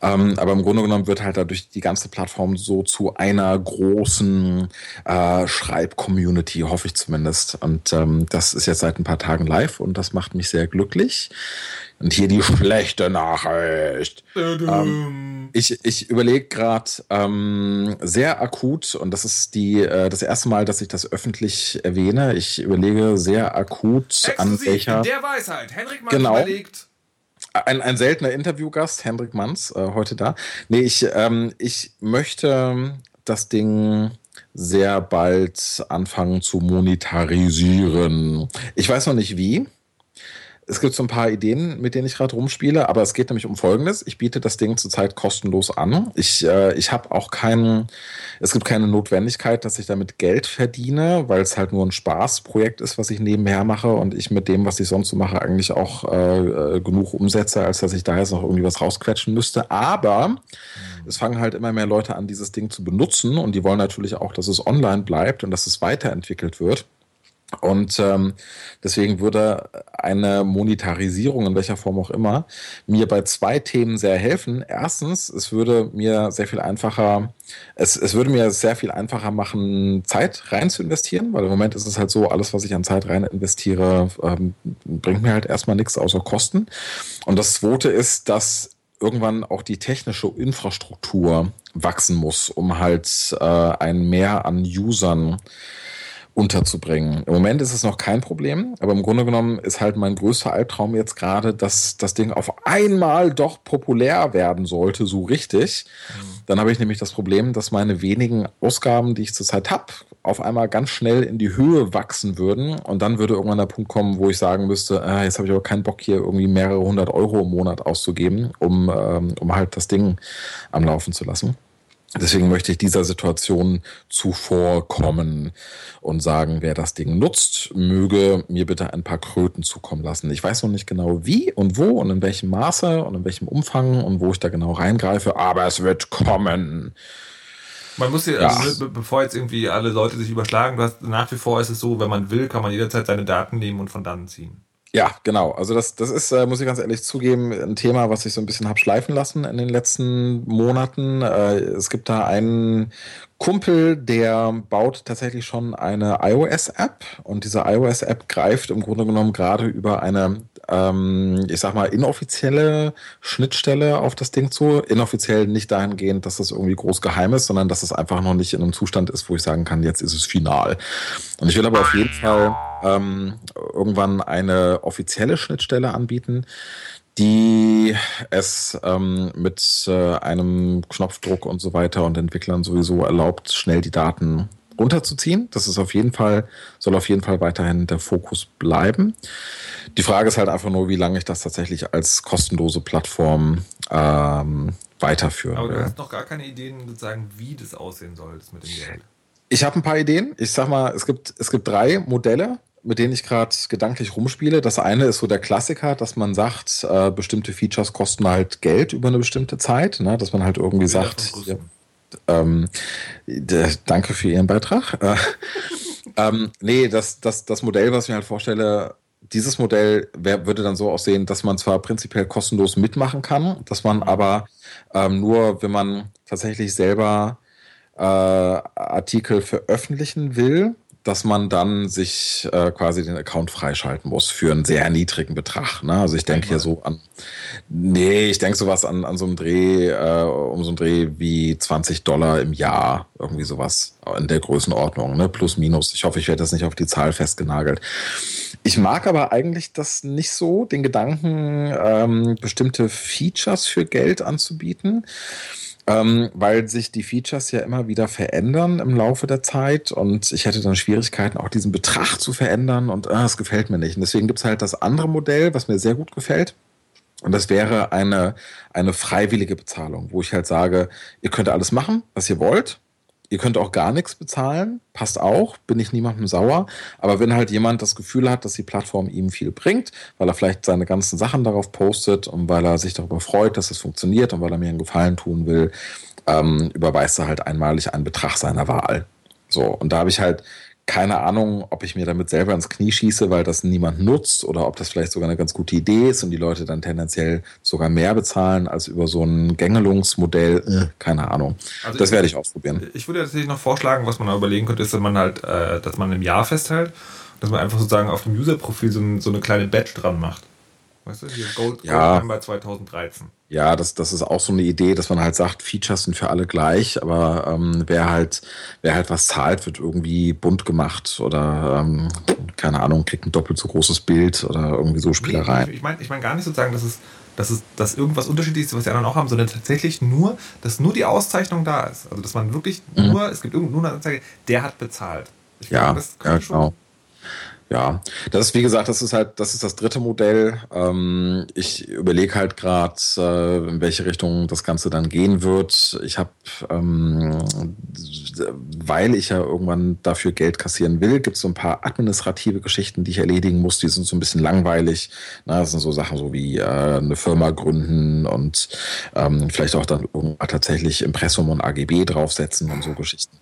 Ähm, aber im Grunde genommen wird halt dadurch die ganze Plattform so zu einer großen äh, Schreib-Community, hoffe ich zumindest. Und ähm, das ist jetzt seit ein paar Tagen live und das macht mich sehr glücklich. Und hier die schlechte Nachricht. Ähm, ich ich überlege gerade ähm, sehr akut, und das ist die, äh, das erste Mal, dass ich das öffentlich erwähne. Ich überlege sehr akut, Exklusiv, an welcher. der Weisheit. Henrik Manns genau. überlegt. Ein, ein seltener Interviewgast, Hendrik Manns, äh, heute da. Nee, ich, ähm, ich möchte das Ding sehr bald anfangen zu monetarisieren. Ich weiß noch nicht wie. Es gibt so ein paar Ideen, mit denen ich gerade rumspiele, aber es geht nämlich um Folgendes. Ich biete das Ding zurzeit kostenlos an. Ich, äh, ich habe auch keinen, es gibt keine Notwendigkeit, dass ich damit Geld verdiene, weil es halt nur ein Spaßprojekt ist, was ich nebenher mache und ich mit dem, was ich sonst so mache, eigentlich auch äh, äh genug umsetze, als dass ich da jetzt noch irgendwie was rausquetschen müsste. Aber mhm. es fangen halt immer mehr Leute an, dieses Ding zu benutzen und die wollen natürlich auch, dass es online bleibt und dass es weiterentwickelt wird. Und ähm, deswegen würde eine Monetarisierung in welcher Form auch immer mir bei zwei Themen sehr helfen. Erstens, es würde mir sehr viel einfacher, es, es würde mir sehr viel einfacher machen, Zeit rein zu investieren, weil im Moment ist es halt so, alles, was ich an Zeit rein investiere, ähm, bringt mir halt erstmal nichts außer Kosten. Und das zweite ist, dass irgendwann auch die technische Infrastruktur wachsen muss, um halt äh, ein Mehr an Usern äh, unterzubringen. Im Moment ist es noch kein Problem, aber im Grunde genommen ist halt mein größter Albtraum jetzt gerade, dass das Ding auf einmal doch populär werden sollte, so richtig. Mhm. Dann habe ich nämlich das Problem, dass meine wenigen Ausgaben, die ich zurzeit habe, auf einmal ganz schnell in die Höhe wachsen würden und dann würde irgendwann der Punkt kommen, wo ich sagen müsste, äh, jetzt habe ich aber keinen Bock hier irgendwie mehrere hundert Euro im Monat auszugeben, um, ähm, um halt das Ding am Laufen zu lassen. Deswegen möchte ich dieser Situation zuvorkommen und sagen, wer das Ding nutzt, möge mir bitte ein paar Kröten zukommen lassen. Ich weiß noch nicht genau wie und wo und in welchem Maße und in welchem Umfang und wo ich da genau reingreife, aber es wird kommen. Man muss hier, ja. also, bevor jetzt irgendwie alle Leute sich überschlagen, du hast, nach wie vor ist es so, wenn man will, kann man jederzeit seine Daten nehmen und von dann ziehen. Ja, genau. Also das, das ist, äh, muss ich ganz ehrlich zugeben, ein Thema, was ich so ein bisschen habe schleifen lassen in den letzten Monaten. Äh, es gibt da einen Kumpel, der baut tatsächlich schon eine iOS-App und diese iOS-App greift im Grunde genommen gerade über eine, ähm, ich sag mal, inoffizielle Schnittstelle auf das Ding zu. Inoffiziell nicht dahingehend, dass das irgendwie groß geheim ist, sondern dass es einfach noch nicht in einem Zustand ist, wo ich sagen kann, jetzt ist es final. Und ich will aber auf jeden Fall ähm, irgendwann eine offizielle Schnittstelle anbieten, die es ähm, mit äh, einem Knopfdruck und so weiter und Entwicklern sowieso erlaubt, schnell die Daten runterzuziehen. Das ist auf jeden Fall, soll auf jeden Fall weiterhin der Fokus bleiben. Die Frage ist halt einfach nur, wie lange ich das tatsächlich als kostenlose Plattform ähm, weiterführen Aber du will. hast noch gar keine Ideen, sozusagen, wie das aussehen soll, das mit dem Geld. Ich habe ein paar Ideen. Ich sag mal, es gibt, es gibt drei Modelle, mit denen ich gerade gedanklich rumspiele. Das eine ist so der Klassiker, dass man sagt, äh, bestimmte Features kosten halt Geld über eine bestimmte Zeit. Ne? Dass man halt irgendwie sagt, hier, Russen. ähm, danke für Ihren Beitrag. Äh, ähm, nee, das, das, das Modell, was ich mir halt vorstelle, dieses Modell wär, würde dann so aussehen, dass man zwar prinzipiell kostenlos mitmachen kann, dass man aber ähm, nur, wenn man tatsächlich selber äh, Artikel veröffentlichen will, dass man dann sich äh, quasi den Account freischalten muss für einen sehr niedrigen Betrag. Ne? Also ich denke hier so an, nee, ich denke sowas an, an so einem Dreh, äh, um so einen Dreh wie 20 Dollar im Jahr, irgendwie sowas in der Größenordnung, ne? plus minus. Ich hoffe, ich werde das nicht auf die Zahl festgenagelt. Ich mag aber eigentlich das nicht so, den Gedanken, ähm, bestimmte Features für Geld anzubieten ähm, weil sich die Features ja immer wieder verändern im Laufe der Zeit und ich hätte dann Schwierigkeiten, auch diesen Betrag zu verändern und äh, das gefällt mir nicht. Und deswegen gibt es halt das andere Modell, was mir sehr gut gefällt. Und das wäre eine, eine freiwillige Bezahlung, wo ich halt sage, ihr könnt alles machen, was ihr wollt. Ihr könnt auch gar nichts bezahlen, passt auch, bin ich niemandem sauer. Aber wenn halt jemand das Gefühl hat, dass die Plattform ihm viel bringt, weil er vielleicht seine ganzen Sachen darauf postet und weil er sich darüber freut, dass es funktioniert und weil er mir einen Gefallen tun will, ähm, überweist er halt einmalig einen Betrag seiner Wahl. So, und da habe ich halt keine Ahnung, ob ich mir damit selber ins Knie schieße, weil das niemand nutzt oder ob das vielleicht sogar eine ganz gute Idee ist und die Leute dann tendenziell sogar mehr bezahlen als über so ein Gängelungsmodell. Keine Ahnung. Also das ich- werde ich ausprobieren. Ich würde tatsächlich noch vorschlagen, was man da überlegen könnte, ist, dass man halt, äh, dass man im Jahr festhält, dass man einfach sozusagen auf dem User-Profil so, so eine kleine Badge dran macht. Weißt du, hier Gold, Ja. Gold Member 2013. Ja, das, das ist auch so eine Idee, dass man halt sagt, Features sind für alle gleich, aber ähm, wer halt, wer halt was zahlt, wird irgendwie bunt gemacht oder ähm, keine Ahnung, kriegt ein doppelt so großes Bild oder irgendwie so Spielereien. Ich meine ich mein gar nicht sozusagen, dass es, dass es dass irgendwas unterschiedliches ist, was die anderen auch haben, sondern tatsächlich nur, dass nur die Auszeichnung da ist. Also dass man wirklich Mhm. nur, es gibt nur eine Anzeige, der hat bezahlt. Ich Ja, glaube, das ja, könnte schon- genau. Ja, das ist wie gesagt, das ist halt, das ist das dritte Modell. Ähm, ich überlege halt gerade, äh, in welche Richtung das Ganze dann gehen wird. Ich habe, ähm, weil ich ja irgendwann dafür Geld kassieren will, gibt es so ein paar administrative Geschichten, die ich erledigen muss. Die sind so ein bisschen langweilig. Na, das sind so Sachen so wie äh, eine Firma gründen und ähm, vielleicht auch dann irgendwann tatsächlich Impressum und AGB draufsetzen und so Geschichten.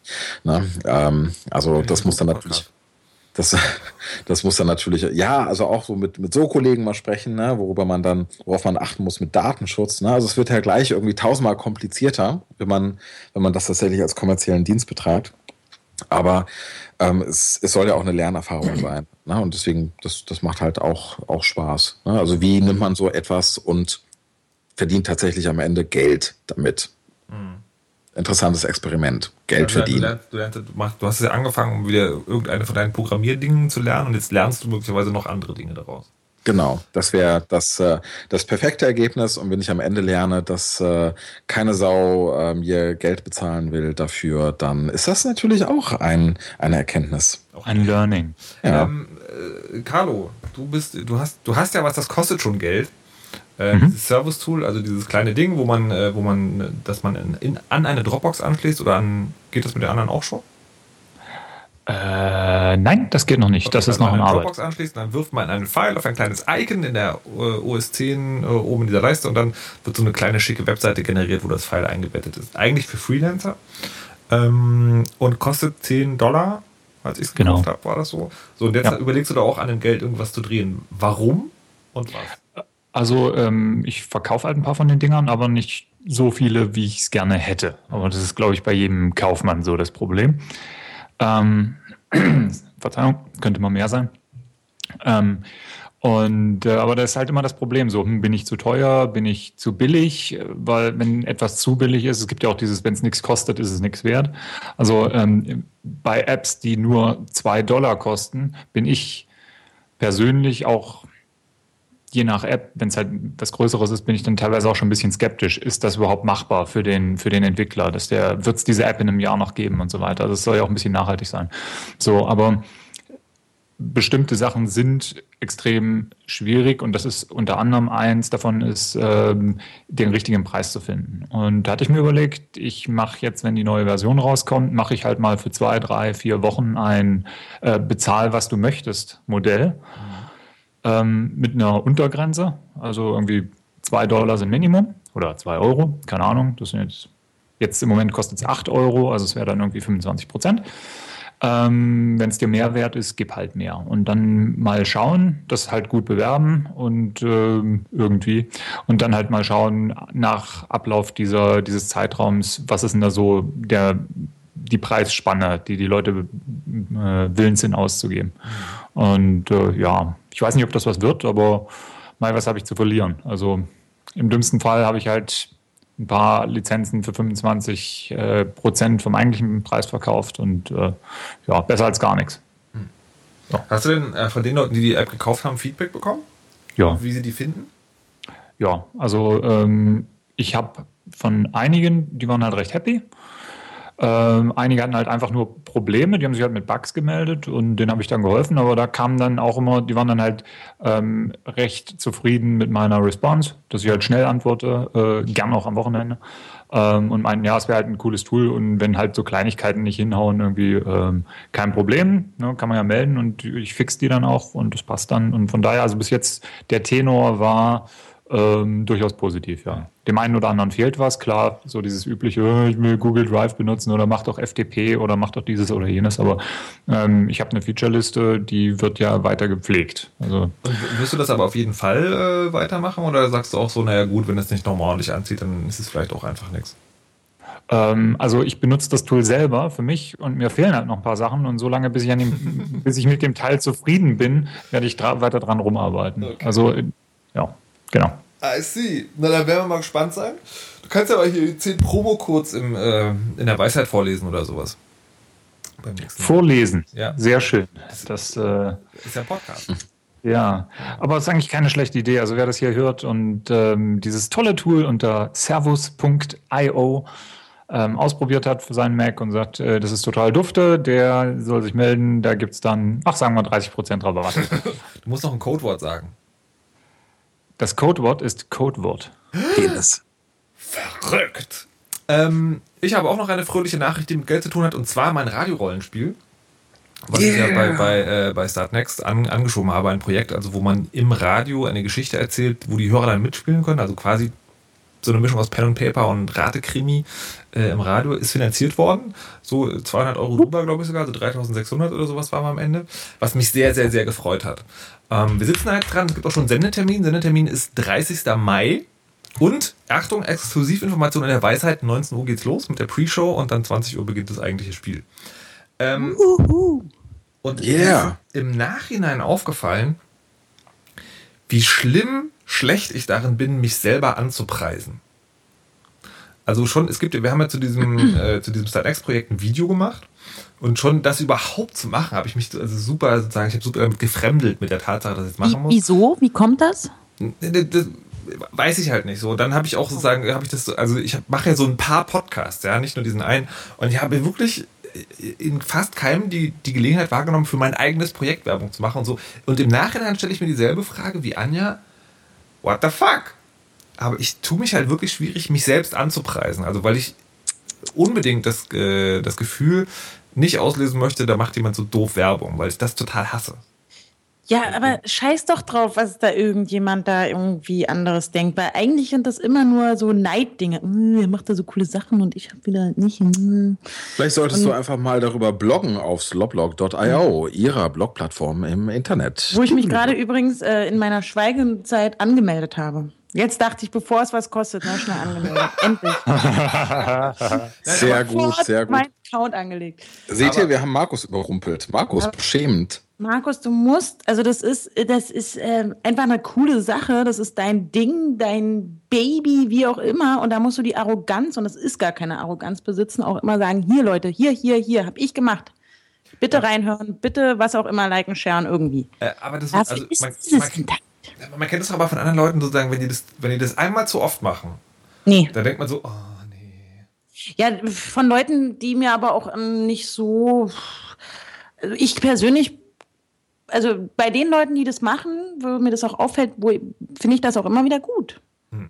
Na, ähm, also das muss dann natürlich. Das, das muss dann natürlich, ja, also auch so mit, mit so Kollegen mal sprechen, ne, worüber man dann, worauf man achten muss mit Datenschutz. Ne? Also es wird ja gleich irgendwie tausendmal komplizierter, wenn man, wenn man das tatsächlich als kommerziellen Dienst betreibt. Aber ähm, es, es soll ja auch eine Lernerfahrung sein. Ne? Und deswegen, das, das macht halt auch, auch Spaß. Ne? Also wie nimmt man so etwas und verdient tatsächlich am Ende Geld damit? Interessantes Experiment. Geld lernst- verdienen. Du, lernst, du, lernst, du, hast ja angefangen, um wieder irgendeine von deinen Programmierdingen zu lernen und jetzt lernst du möglicherweise noch andere Dinge daraus. Genau, das wäre das, äh, das perfekte Ergebnis. Und wenn ich am Ende lerne, dass äh, keine Sau äh, mir Geld bezahlen will dafür, dann ist das natürlich auch ein, eine Erkenntnis. Ein Learning. Ja. Ähm, äh, Carlo, du bist, du hast, du hast ja was, das kostet schon Geld. Äh, Mhm. Dieses Service-Tool, also dieses kleine Ding, wo man, äh, wo man, dass man in, in, an eine Dropbox anschließt oder an, geht das mit den anderen auch schon? Äh, nein, das geht noch nicht. Das Okay, ist also noch in eine Arbeit. Dropbox anschließt, dann wirft man einen Pfeil auf ein kleines Icon in der äh, OS 10 äh, oben in dieser Leiste und dann wird so eine kleine schicke Webseite generiert, wo das Pfeil eingebettet ist. Eigentlich für Freelancer ähm, und kostet 10 Dollar als ich es Genau. gekauft habe, war das so. So, und jetzt Ja. überlegst du da auch an dem Geld irgendwas zu drehen. Warum und was? Also ähm, ich verkaufe halt ein paar von den Dingern, aber nicht so viele, wie ich es gerne hätte. Aber das ist, glaube ich, bei jedem Kaufmann so das Problem. Ähm, Verzeihung, könnte mal mehr sein. Ähm, und äh, aber das ist halt immer das Problem. So, hm, bin ich zu teuer, bin ich zu billig? Weil wenn etwas zu billig ist, es gibt ja auch dieses, wenn es nichts kostet, ist es nichts wert. Also ähm, bei Apps, die nur zwei Dollar kosten, bin ich persönlich auch je nach App, wenn es halt was Größeres ist, bin ich dann teilweise auch schon ein bisschen skeptisch. Ist das überhaupt machbar für den, für den Entwickler? Dass der, wird es diese App in einem Jahr noch geben und so weiter? Das soll ja auch ein bisschen nachhaltig sein. So, aber bestimmte Sachen sind extrem schwierig und das ist unter anderem eins davon ist, ähm, den richtigen Preis zu finden. Und da hatte ich mir überlegt, ich mache jetzt, wenn die neue Version rauskommt, mache ich halt mal für zwei, drei, vier Wochen ein äh, Bezahl, was du möchtest Modell ähm, mit einer Untergrenze. Also irgendwie zwei Dollar sind Minimum oder zwei Euro, keine Ahnung. Das sind jetzt, jetzt im Moment kostet es acht Euro, also es wäre dann irgendwie 25 Prozent. Ähm, Wenn es dir mehr wert ist, gib halt mehr. Und dann mal schauen, das halt gut bewerben und ähm, irgendwie. Und dann halt mal schauen nach Ablauf dieser, dieses Zeitraums, was ist denn da so der, die Preisspanne, die die Leute äh, willens sind auszugeben. Und äh, ja, ich weiß nicht, ob das was wird, aber mal was habe ich zu verlieren. Also im dümmsten Fall habe ich halt ein paar Lizenzen für 25 äh, Prozent vom eigentlichen Preis verkauft und äh, ja, besser als gar nichts. Hast du denn äh, von den Leuten, die die App gekauft haben, Feedback bekommen? Ja, Wie sie die finden? ja, also ähm, ich habe von einigen, die waren halt recht happy. Ähm, einige hatten halt einfach nur Probleme, die haben sich halt mit Bugs gemeldet und denen habe ich dann geholfen, aber da kamen dann auch immer, die waren dann halt ähm, recht zufrieden mit meiner Response, dass ich halt schnell antworte, äh, gern auch am Wochenende. Ähm, und meinten, ja, es wäre halt ein cooles Tool und wenn halt so Kleinigkeiten nicht hinhauen, irgendwie ähm, kein Problem, ne, kann man ja melden und ich fix die dann auch und das passt dann. Und von daher, also bis jetzt der Tenor war ähm, durchaus positiv, ja. Dem einen oder anderen fehlt was, klar, so dieses übliche, äh, ich will Google Drive benutzen oder mach doch FTP oder mach doch dieses oder jenes, aber ähm, ich habe eine Featureliste, die wird ja weiter gepflegt. Also wirst du das aber auf jeden Fall äh, weitermachen oder sagst du auch so, naja gut, wenn es nicht nochmal ordentlich anzieht, dann ist es vielleicht auch einfach nichts? Ähm, also ich benutze das Tool selber für mich und mir fehlen halt noch ein paar Sachen und solange bis ich, an dem, bis ich mit dem Teil zufrieden bin, werde ich dra weiter dran rumarbeiten. Okay. Also äh, ja, genau. I see. Na, dann werden wir mal gespannt sein. Du kannst aber hier 10 Promo-Codes im, äh, in der Weisheit vorlesen oder sowas. Beim nächsten Mal. Vorlesen, Ja. sehr schön. Das äh, Ist ja ein Podcast. Ja, aber es ist eigentlich keine schlechte Idee. Also wer das hier hört und ähm, dieses tolle Tool unter servus.io ähm, ausprobiert hat für seinen Mac und sagt, äh, das ist total dufte, der soll sich melden. Da gibt es dann, ach sagen wir 30% Rabatt. Du musst noch ein Codewort sagen. Das Codewort ist Codewort. Penis. Verrückt. Ähm, ich habe auch noch eine fröhliche Nachricht, die mit Geld zu tun hat, und zwar mein Radiorollenspiel. Was ich ja bei, bei, äh, bei Startnext an, angeschoben habe, ein Projekt, also wo man im Radio eine Geschichte erzählt, wo die Hörer dann mitspielen können, also quasi so eine Mischung aus Pen und Paper und Ratekrimi äh, im Radio ist finanziert worden. So 200 Euro drüber, glaube ich sogar, also 3600 oder sowas war wir am Ende, was mich sehr, sehr, sehr gefreut hat. Ähm, wir sitzen halt dran, es gibt auch schon einen Sendetermin. Sendetermin ist 30. Mai. Und, Achtung, Exklusivinformation in der Weisheit, 19 Uhr geht's los mit der Pre-Show und dann 20 Uhr beginnt das eigentliche Spiel. Ähm, und mir Yeah. ist im Nachhinein aufgefallen, wie schlimm schlecht ich darin bin, mich selber anzupreisen. Also schon, es gibt, wir haben ja zu diesem, äh, zu diesem Start-X-Projekt ein Video gemacht und schon das überhaupt zu machen, habe ich mich also super, sozusagen, ich habe super gefremdelt mit der Tatsache, dass ich es machen muss. wieso? Wie kommt das? Das, weiß ich halt nicht so. Dann habe ich auch sozusagen, habe ich das, so- also ich mache ja so ein paar Podcasts, ja, nicht nur diesen einen. Und ich habe wirklich in fast keinem die, die Gelegenheit wahrgenommen, für mein eigenes Projekt Werbung zu machen und so. Und im Nachhinein stelle ich mir dieselbe Frage wie Anja. What the fuck? Aber ich tue mich halt wirklich schwierig, mich selbst anzupreisen. Also weil ich unbedingt das, äh, das Gefühl nicht auslösen möchte, da macht jemand so doof Werbung, weil ich das total hasse. Ja, aber scheiß doch drauf, was da irgendjemand da irgendwie anderes denkt, weil eigentlich sind das immer nur so Neiddinge. Hm, er macht da so coole Sachen und ich habe wieder nicht. Hm. Vielleicht solltest und, du einfach mal darüber bloggen auf sloblog.io, ihrer Blogplattform im Internet. Wo ich mich gerade übrigens äh, in meiner Schweigenzeit angemeldet habe. Jetzt dachte ich, bevor es was kostet, na schnell angemeldet. Endlich. sehr gut, sehr gut. Mein Account angelegt. Seht Aber ihr, wir haben Markus überrumpelt. Markus, beschämend. Markus, du musst, also das ist, das ist äh, einfach eine coole Sache. Das ist dein Ding, dein Baby, wie auch immer. Und da musst du die Arroganz, und das ist gar keine Arroganz besitzen, auch immer sagen, hier Leute, hier, hier, hier, hab ich gemacht. Bitte ja. reinhören, bitte was auch immer, liken, sharen, irgendwie. Äh, aber das also, ist man, man, man, kennt das aber von anderen Leuten sozusagen, wenn die das, wenn die das einmal zu oft machen. Nee. Da denkt man so, oh, nee. Ja, von Leuten, die mir aber auch ähm, nicht so. Also ich persönlich also bei den Leuten, die das machen, wo mir das auch auffällt, finde ich das auch immer wieder gut. Hm.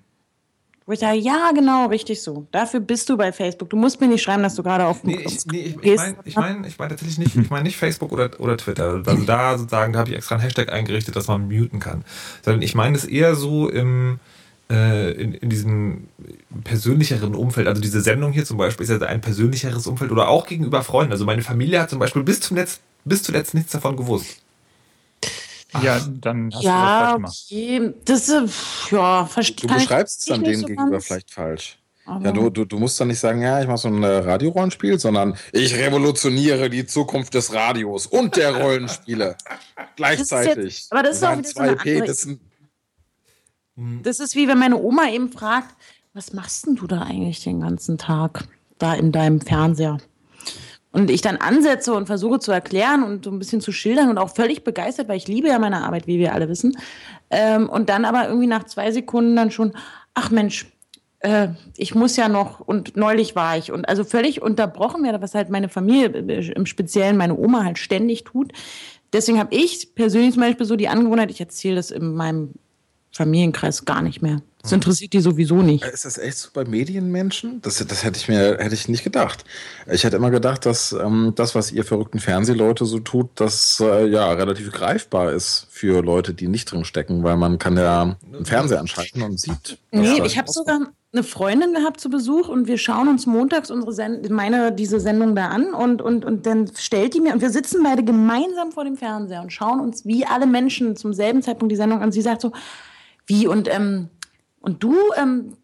Wo ich sage, ja, genau, richtig so. Dafür bist du bei Facebook. Du musst mir nicht schreiben, dass du gerade auf nee, ich, nee, ich, ich meine ich mein, ich mein tatsächlich nicht, ich meine nicht Facebook oder, oder Twitter. Also da sozusagen, da habe ich extra einen Hashtag eingerichtet, dass man muten kann. Sondern ich meine es eher so im äh, in, in diesem persönlicheren Umfeld, also diese Sendung hier zum Beispiel, ist ja ein persönlicheres Umfeld oder auch gegenüber Freunden. Also meine Familie hat zum Beispiel bis zum Letzt, bis zuletzt nichts davon gewusst. Ja, dann hast ja, du das okay. Das ist, ja, verstehe Du beschreibst es dann denen so gegenüber ganz. vielleicht falsch. Aber ja, du, du, du musst dann nicht sagen, ja, ich mache so ein Radiorollenspiel, sondern ich revolutioniere die Zukunft des Radios und der Rollenspiele gleichzeitig. Das jetzt, aber das ist auch wieder so eine andere, das, das ist wie wenn meine Oma eben fragt, was machst denn du da eigentlich den ganzen Tag da in deinem Fernseher? Und ich dann ansetze und versuche zu erklären und so ein bisschen zu schildern und auch völlig begeistert, weil ich liebe ja meine Arbeit, wie wir alle wissen. Ähm, und dann aber irgendwie nach zwei Sekunden dann schon, ach Mensch, äh, ich muss ja noch und neulich war ich und also völlig unterbrochen werde, was halt meine Familie, äh, im Speziellen meine Oma halt ständig tut. Deswegen habe ich persönlich zum Beispiel so die Angewohnheit, ich erzähle das in meinem Familienkreis gar nicht mehr. Das interessiert die sowieso nicht. Ist das echt so bei Medienmenschen? Das, das hätte ich mir hätte ich nicht gedacht. Ich hätte immer gedacht, dass ähm, das, was ihr verrückten Fernsehleute so tut, das äh, ja relativ greifbar ist für Leute, die nicht drin stecken, weil man kann ja einen Fernseher anschalten und sieht. Nee, ich habe sogar eine Freundin gehabt zu Besuch und wir schauen uns montags unsere Send meine diese Sendung da an und, und, und dann stellt die mir und wir sitzen beide gemeinsam vor dem Fernseher und schauen uns wie alle Menschen zum selben Zeitpunkt die Sendung an. Sie sagt so, wie und ähm, und du, ähm,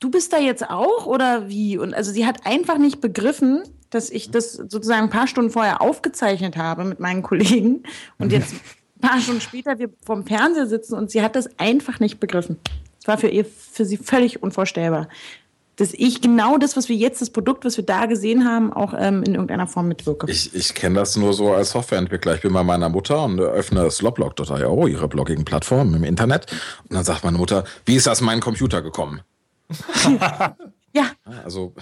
du bist da jetzt auch oder wie? Und also sie hat einfach nicht begriffen, dass ich das sozusagen ein paar Stunden vorher aufgezeichnet habe mit meinen Kollegen und jetzt ein paar Stunden später wir vorm Fernseher sitzen und sie hat das einfach nicht begriffen. Es war für ihr, für sie völlig unvorstellbar dass ich genau das, was wir jetzt, das Produkt, was wir da gesehen haben, auch ähm, in irgendeiner Form mitwirke. Ich, ich kenne das nur so als Softwareentwickler. Ich bin bei meiner Mutter und öffne sloblog.io, ihre Blogging-Plattform im Internet. Und dann sagt meine Mutter, wie ist das in meinen Computer gekommen? ja. Also.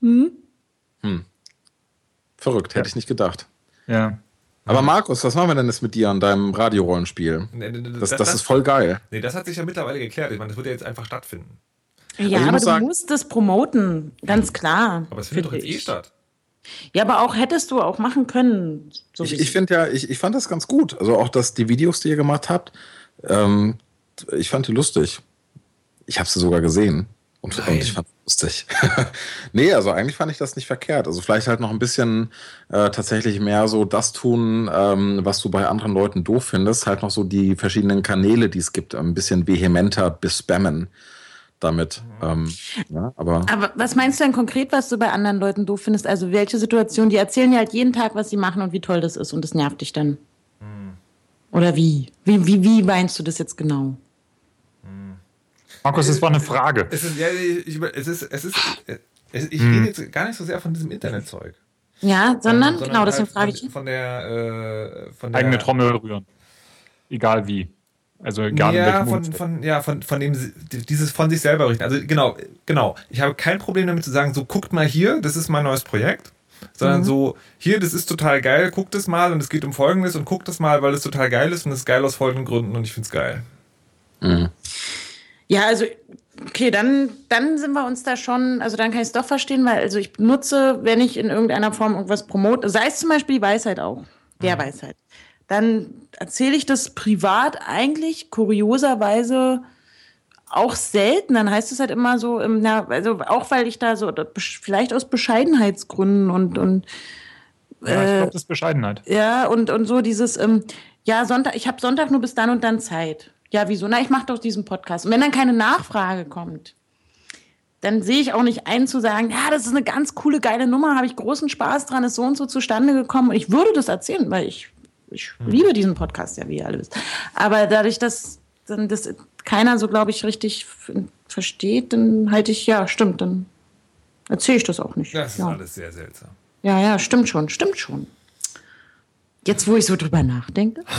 Hm? Hm. Verrückt, hätte ja. ich nicht gedacht. Ja. Aber Markus, was machen wir denn jetzt mit dir an deinem Radiorollenspiel? Nee, das, das, das, ist voll geil. Nee, das hat sich ja mittlerweile geklärt. Ich meine, das wird ja jetzt einfach stattfinden. Ja, also aber du sagen, musst das promoten, ganz klar. Aber es findet doch jetzt eh statt. Ja, aber auch hättest du auch machen können. So ich ich finde ja, ich, ich fand das ganz gut. Also auch, dass die Videos, die ihr gemacht habt, ähm, ich fand die lustig. Ich habe sie sogar gesehen. Und, und ich fand es lustig. nee, also eigentlich fand ich das nicht verkehrt. Also vielleicht halt noch ein bisschen äh, tatsächlich mehr so das tun, ähm, was du bei anderen Leuten doof findest. Halt noch so die verschiedenen Kanäle, die es gibt, ein bisschen vehementer bespammen damit. Ähm, ja, aber, aber was meinst du denn konkret, was du bei anderen Leuten doof findest? Also welche Situation? Die erzählen ja halt jeden Tag, was sie machen und wie toll das ist und das nervt dich dann. Hm. Oder wie? Wie, wie? wie meinst du das jetzt genau? Hm. Markus, das war eine Frage. Es ist, ja, ich, es ist, es ist, es, ich hm. rede jetzt gar nicht so sehr von diesem Internetzeug. Ja, sondern, ähm, sondern genau, deswegen halt frage ich. Von der, äh, von der eigene Trommel rühren. Egal wie. Also egal ja, von, von, ja, von, von dem, dieses von sich selber richten. Also genau, genau. Ich habe kein Problem damit zu sagen, so guckt mal hier, das ist mein neues Projekt. Sondern mhm. so, hier, das ist total geil, guckt es mal und es geht um Folgendes und guckt es mal, weil es total geil ist und es ist geil aus folgenden Gründen und ich finde es geil. Mhm. Ja, also, okay, dann, dann sind wir uns da schon, also dann kann ich es doch verstehen, weil also ich benutze, wenn ich in irgendeiner Form irgendwas promote, sei es zum Beispiel die Weisheit auch, der mhm. Weisheit dann erzähle ich das privat eigentlich kurioserweise auch selten. Dann heißt es halt immer so, na, also auch weil ich da so, vielleicht aus Bescheidenheitsgründen und, und ja, ich glaube, das ist Bescheidenheit. Ja, und, und so dieses, ähm, ja, Sonntag, ich habe Sonntag nur bis dann und dann Zeit. Ja, wieso? Na, ich mache doch diesen Podcast. Und wenn dann keine Nachfrage kommt, dann sehe ich auch nicht ein zu sagen, ja, das ist eine ganz coole, geile Nummer, habe ich großen Spaß dran, ist so und so zustande gekommen. Und ich würde das erzählen, weil ich, ich hm. liebe diesen Podcast ja, wie ihr alle wisst. Aber dadurch, dass dann das keiner so, glaube ich, richtig versteht, dann halte ich, ja, stimmt, dann erzähle ich das auch nicht. Das ist ja. alles sehr seltsam. Ja, ja, stimmt schon, stimmt schon. Jetzt, wo ich so drüber nachdenke.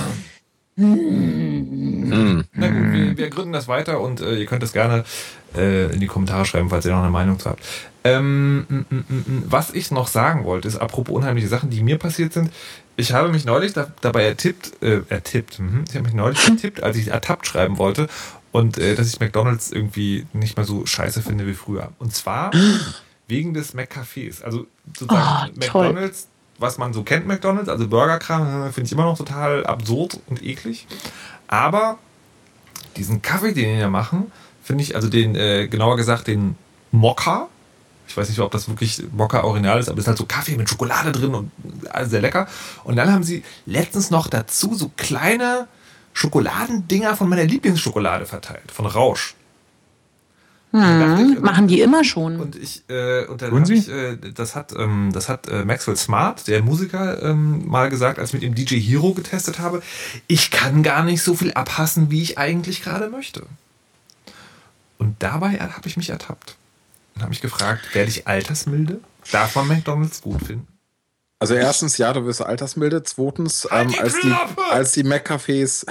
Hm. Na gut, wir, wir, gründen das weiter und äh, ihr könnt es gerne äh, in die Kommentare schreiben, falls ihr noch eine Meinung zu habt. Ähm, m, m, m, was ich noch sagen wollte, ist apropos unheimliche Sachen, die mir passiert sind. Ich habe mich neulich da, dabei ertippt, äh, ertippt, mh, ich habe mich neulich ertippt, als ich ertappt schreiben wollte und äh, dass ich McDonalds irgendwie nicht mehr so scheiße finde wie früher. Und zwar wegen des McCafés. Also sozusagen oh, McDonalds was man so kennt, McDonalds, also Burgerkram, finde ich immer noch total absurd und eklig. Aber diesen Kaffee, den die da machen, finde ich, also den, äh, genauer gesagt, den Mokka. Ich weiß nicht, ob das wirklich Mokka Original ist, aber es ist halt so Kaffee mit Schokolade drin und alles sehr lecker. Und dann haben sie letztens noch dazu so kleine Schokoladendinger von meiner Lieblingsschokolade verteilt, von Rausch. Hm, machen die immer schon. Und ich, äh, und dann ich, äh, das hat, ähm, das hat äh, Maxwell Smart, der Musiker, ähm, mal gesagt, als ich mit dem DJ Hero getestet habe, ich kann gar nicht so viel abhassen, wie ich eigentlich gerade möchte. Und dabei habe ich mich ertappt und habe mich gefragt, werde ich altersmilde? Darf man McDonalds gut finden? Also erstens, ja, du wirst altersmilde. Zweitens, halt ähm, als, die, als die McCafés,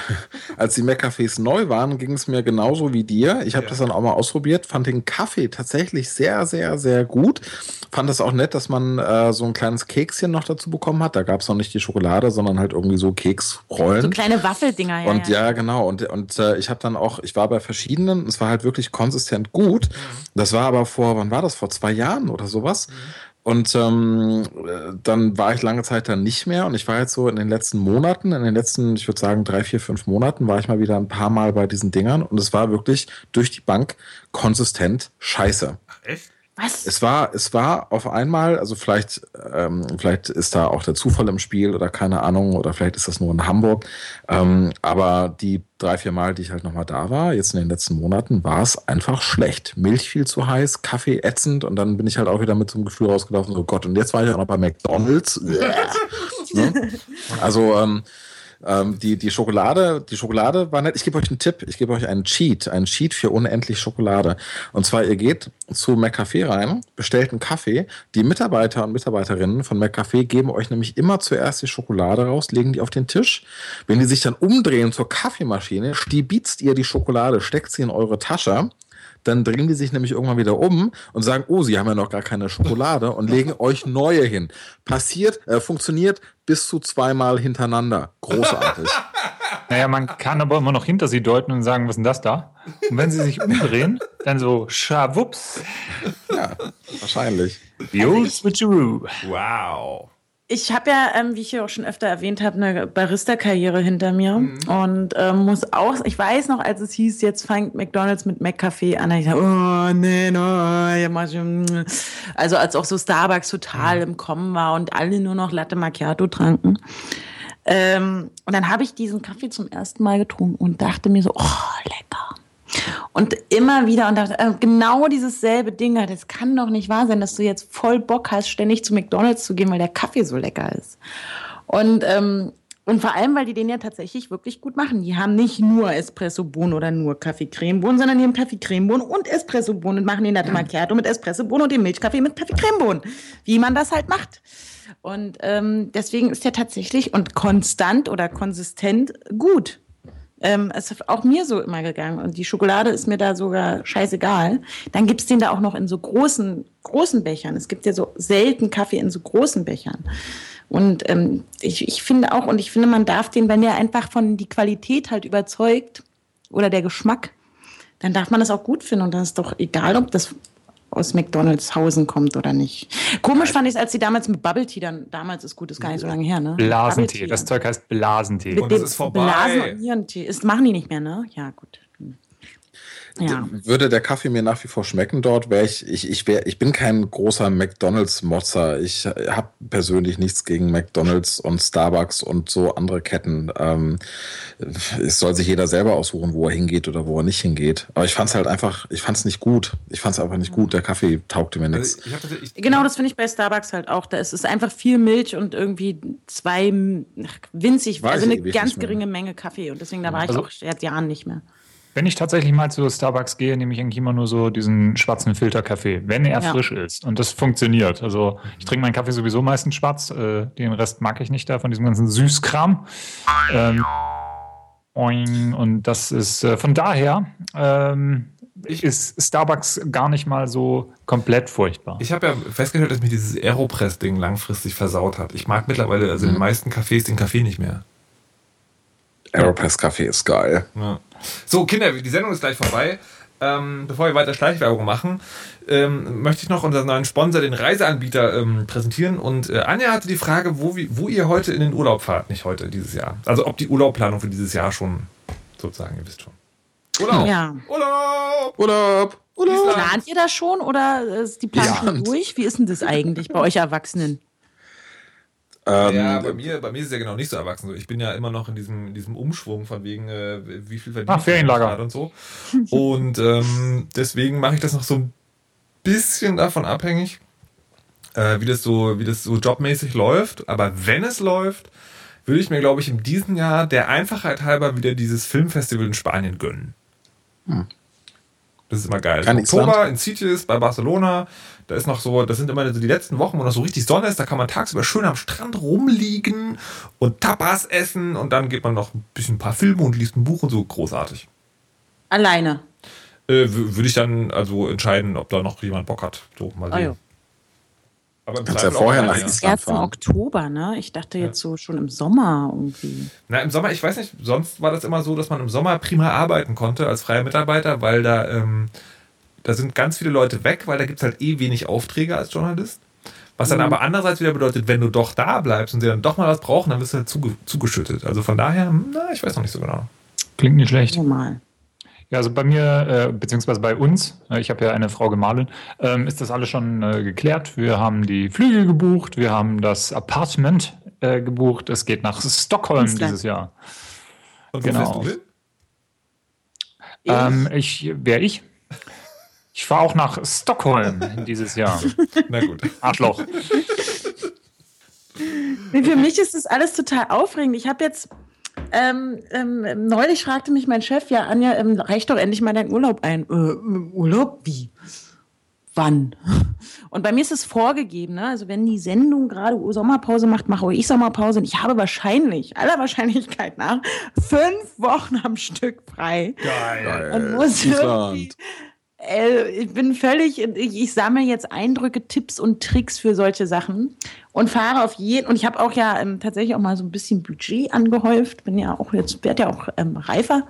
als die McCafés neu waren, ging es mir genauso wie dir. Ich habe ja. das dann auch mal ausprobiert, fand den Kaffee tatsächlich sehr, sehr, sehr gut. Fand es auch nett, dass man äh, so ein kleines Kekschen noch dazu bekommen hat. Da gab es noch nicht die Schokolade, sondern halt irgendwie so Keksrollen. So kleine Waffeldinger, ja. Und ja, ja genau. Und, und äh, ich habe dann auch, ich war bei verschiedenen, es war halt wirklich konsistent gut. Mhm. Das war aber vor, wann war das? Vor zwei Jahren oder sowas. Mhm. Und ähm, dann war ich lange Zeit dann nicht mehr und ich war jetzt so in den letzten Monaten, in den letzten, ich würde sagen, drei, vier, fünf Monaten, war ich mal wieder ein paar Mal bei diesen Dingern und es war wirklich durch die Bank konsistent scheiße. Ach, echt? Was? Es war, es war auf einmal, also vielleicht, ähm, vielleicht ist da auch der Zufall im Spiel oder keine Ahnung, oder vielleicht ist das nur in Hamburg. Ähm, aber die drei, vier Mal, die ich halt nochmal da war, jetzt in den letzten Monaten, war es einfach schlecht. Milch viel zu heiß, Kaffee ätzend und dann bin ich halt auch wieder mit so einem Gefühl rausgelaufen, so Gott, und jetzt war ich auch noch bei McDonalds. ne? Also, ähm, ähm, die, die Schokolade, die Schokolade war nett. Ich gebe euch einen Tipp. Ich gebe euch einen Cheat. Einen Cheat für unendlich Schokolade. Und zwar, ihr geht zu McCafé rein, bestellt einen Kaffee. Die Mitarbeiter und Mitarbeiterinnen von McCafé geben euch nämlich immer zuerst die Schokolade raus, legen die auf den Tisch. Wenn die sich dann umdrehen zur Kaffeemaschine, stiebitzt ihr die Schokolade, steckt sie in eure Tasche dann drehen die sich nämlich irgendwann wieder um und sagen, oh, sie haben ja noch gar keine Schokolade und legen euch neue hin. Passiert, äh, funktioniert bis zu zweimal hintereinander. Großartig. Naja, man kann aber immer noch hinter sie deuten und sagen, was ist denn das da? Und wenn sie sich umdrehen, dann so, schawups. Ja, wahrscheinlich. Old switcheroo. Wow ich habe ja, ähm, wie ich hier auch schon öfter erwähnt habe, eine Barista-Karriere hinter mir mhm. und ähm, muss auch, ich weiß noch, als es hieß, jetzt fängt McDonalds mit McCafé an, ich dachte, oh nee, no, mm. also als auch so Starbucks total mhm. im Kommen war und alle nur noch Latte Macchiato tranken. Ähm, und dann habe ich diesen Kaffee zum ersten Mal getrunken und dachte mir so, oh, lecker. Und immer wieder und dachte, äh, genau dieses selbe Ding, das kann doch nicht wahr sein, dass du jetzt voll Bock hast, ständig zu McDonalds zu gehen, weil der Kaffee so lecker ist. Und, ähm, und vor allem, weil die den ja tatsächlich wirklich gut machen. Die haben nicht nur Espresso-Bohnen oder nur Kaffee-Cremebohnen, sondern die haben Kaffee-Cremebohnen und Espresso-Bohnen und machen den Latte Macchiato mit Espresso-Bohnen und den Milchkaffee mit Kaffee-Cremebohnen. Wie man das halt macht. Und ähm, deswegen ist der tatsächlich und konstant oder konsistent gut. Ähm, es ist auch mir so immer gegangen. Und die Schokolade ist mir da sogar scheißegal. Dann gibt's den da auch noch in so großen, großen Bechern. Es gibt ja so selten Kaffee in so großen Bechern. Und ähm, ich, ich finde auch, und ich finde, man darf den, wenn der einfach von die Qualität halt überzeugt oder der Geschmack, dann darf man das auch gut finden. Und dann ist doch egal, ob das aus McDonalds Hausen kommt oder nicht. Komisch fand ich es, als sie damals mit Bubble Tea dann, damals ist gut, ist gar nicht so lange her, ne? Blasentee. Das. Zeug heißt Blasentee. Mit Und es dem ist vorbei. Blasen- und Nierentee. Ist, machen die nicht mehr, ne? Ja, gut. Ja. Würde der Kaffee mir nach wie vor schmecken dort, wäre ich, ich, ich, wär, ich bin kein großer McDonalds-Motzer. Ich habe persönlich nichts gegen McDonalds und Starbucks und so andere Ketten. Ähm, es soll sich jeder selber aussuchen, wo er hingeht oder wo er nicht hingeht. Aber ich fand es halt einfach, ich fand es nicht gut. Ich fand es einfach nicht gut. Der Kaffee taugte mir nichts. Also ich hab tatsächlich- Genau, das finde ich bei Starbucks halt auch. Da ist es einfach viel Milch und irgendwie zwei ach, winzig, Weiß also ich eine ganz geringe Menge Kaffee. Und deswegen, da war ich Also- auch seit Jahren nicht mehr. Wenn ich tatsächlich mal zu Starbucks gehe, nehme ich eigentlich immer nur so diesen schwarzen Filterkaffee, wenn er Ja. frisch ist. Und das funktioniert. Also ich trinke meinen Kaffee sowieso meistens schwarz. Äh, den Rest mag ich nicht da von diesem ganzen Süßkram. Ähm, und das ist äh, von daher ähm, ist Starbucks gar nicht mal so komplett furchtbar. Ich habe ja festgestellt, dass mir dieses Aeropress-Ding langfristig versaut hat. Ich mag mittlerweile, also Mhm. in den meisten Cafés, den Kaffee nicht mehr. Aeropress Kaffee ist geil. Ja. So, Kinder, die Sendung ist gleich vorbei. Ähm, bevor wir weiter Schleichwerbung machen, ähm, möchte ich noch unseren neuen Sponsor, den Reiseanbieter, ähm, präsentieren. Und äh, Anja hatte die Frage, wo, wie, wo ihr heute in den Urlaub fahrt. Nicht heute, dieses Jahr. Also ob die Urlaubplanung für dieses Jahr schon, sozusagen, ihr wisst schon. Urlaub! Ja. Urlaub! Urlaub! Urlaub! Plant ihr das schon oder ist die Planung Ja. schon durch? Wie ist denn das eigentlich bei euch Erwachsenen? Ähm, ja, bei mir, bei mir ist es ja genau nicht so erwachsen. So, Ich bin ja immer noch in diesem, in diesem Umschwung von wegen, äh, wie viel verdient Ach, ich Ferienlager. gerade und so. Und ähm, deswegen mache ich das noch so ein bisschen davon abhängig, äh, wie das so, wie das so jobmäßig läuft. Aber wenn es läuft, würde ich mir, glaube ich, in diesem Jahr der Einfachheit halber wieder dieses Filmfestival in Spanien gönnen. Das ist immer geil. Kann? Oktober in Sitges bei Barcelona. Da ist noch so, das sind immer so die letzten Wochen, wo noch so richtig Sonne ist. Da kann man tagsüber schön am Strand rumliegen und Tapas essen und dann geht man noch ein bisschen ein paar Filme und liest ein Buch und so. Großartig. Alleine. Äh, Würde ich dann also entscheiden, ob da noch jemand Bock hat. So, mal Ah, sehen. ja. Aber im Kannst ja vorher nach. Island Erst im fahren. Oktober, ne? Ich dachte jetzt so schon im Sommer irgendwie. Na, im Sommer, ich weiß nicht, sonst war das immer so, dass man im Sommer prima arbeiten konnte als freier Mitarbeiter, weil da, ähm, da sind ganz viele Leute weg, weil da gibt es halt eh wenig Aufträge als Journalist. Was dann aber andererseits wieder bedeutet, wenn du doch da bleibst und sie dann doch mal was brauchen, dann wirst du halt zuge zugeschüttet. Also von daher, hm, na, ich weiß noch nicht so genau. Klingt nicht schlecht. Normal. Ja, also bei mir, äh, beziehungsweise bei uns, äh, ich habe ja eine Frau gemahlin, ähm, ist das alles schon äh, geklärt. Wir haben die Flüge gebucht, wir haben das Apartment äh, gebucht. Es geht nach Stockholm Island. dieses Jahr. Und wo Genau. fährst du hin? Ich? Ähm, ich, wer ich? Ich fahre auch nach Stockholm dieses Jahr. Na gut. Arschloch. Nee, Für mich ist das alles total aufregend. Ich habe jetzt ähm, ähm, neulich fragte mich mein Chef, ja, Anja, ähm, reicht doch endlich mal dein Urlaub ein. Äh, Urlaub? Wie? Wann? Und bei mir ist es vorgegeben, ne? also wenn die Sendung gerade Sommerpause macht, mache ich Sommerpause. Und ich habe wahrscheinlich, aller Wahrscheinlichkeit nach, fünf Wochen am Stück frei. Geil. Und muss irgendwie, Island. Äh, ich bin völlig, ich, ich sammle jetzt Eindrücke, Tipps und Tricks für solche Sachen und fahre auf jeden, und ich habe auch ja ähm, tatsächlich auch mal so ein bisschen Budget angehäuft, bin ja auch jetzt, werde ja auch ähm, reifer,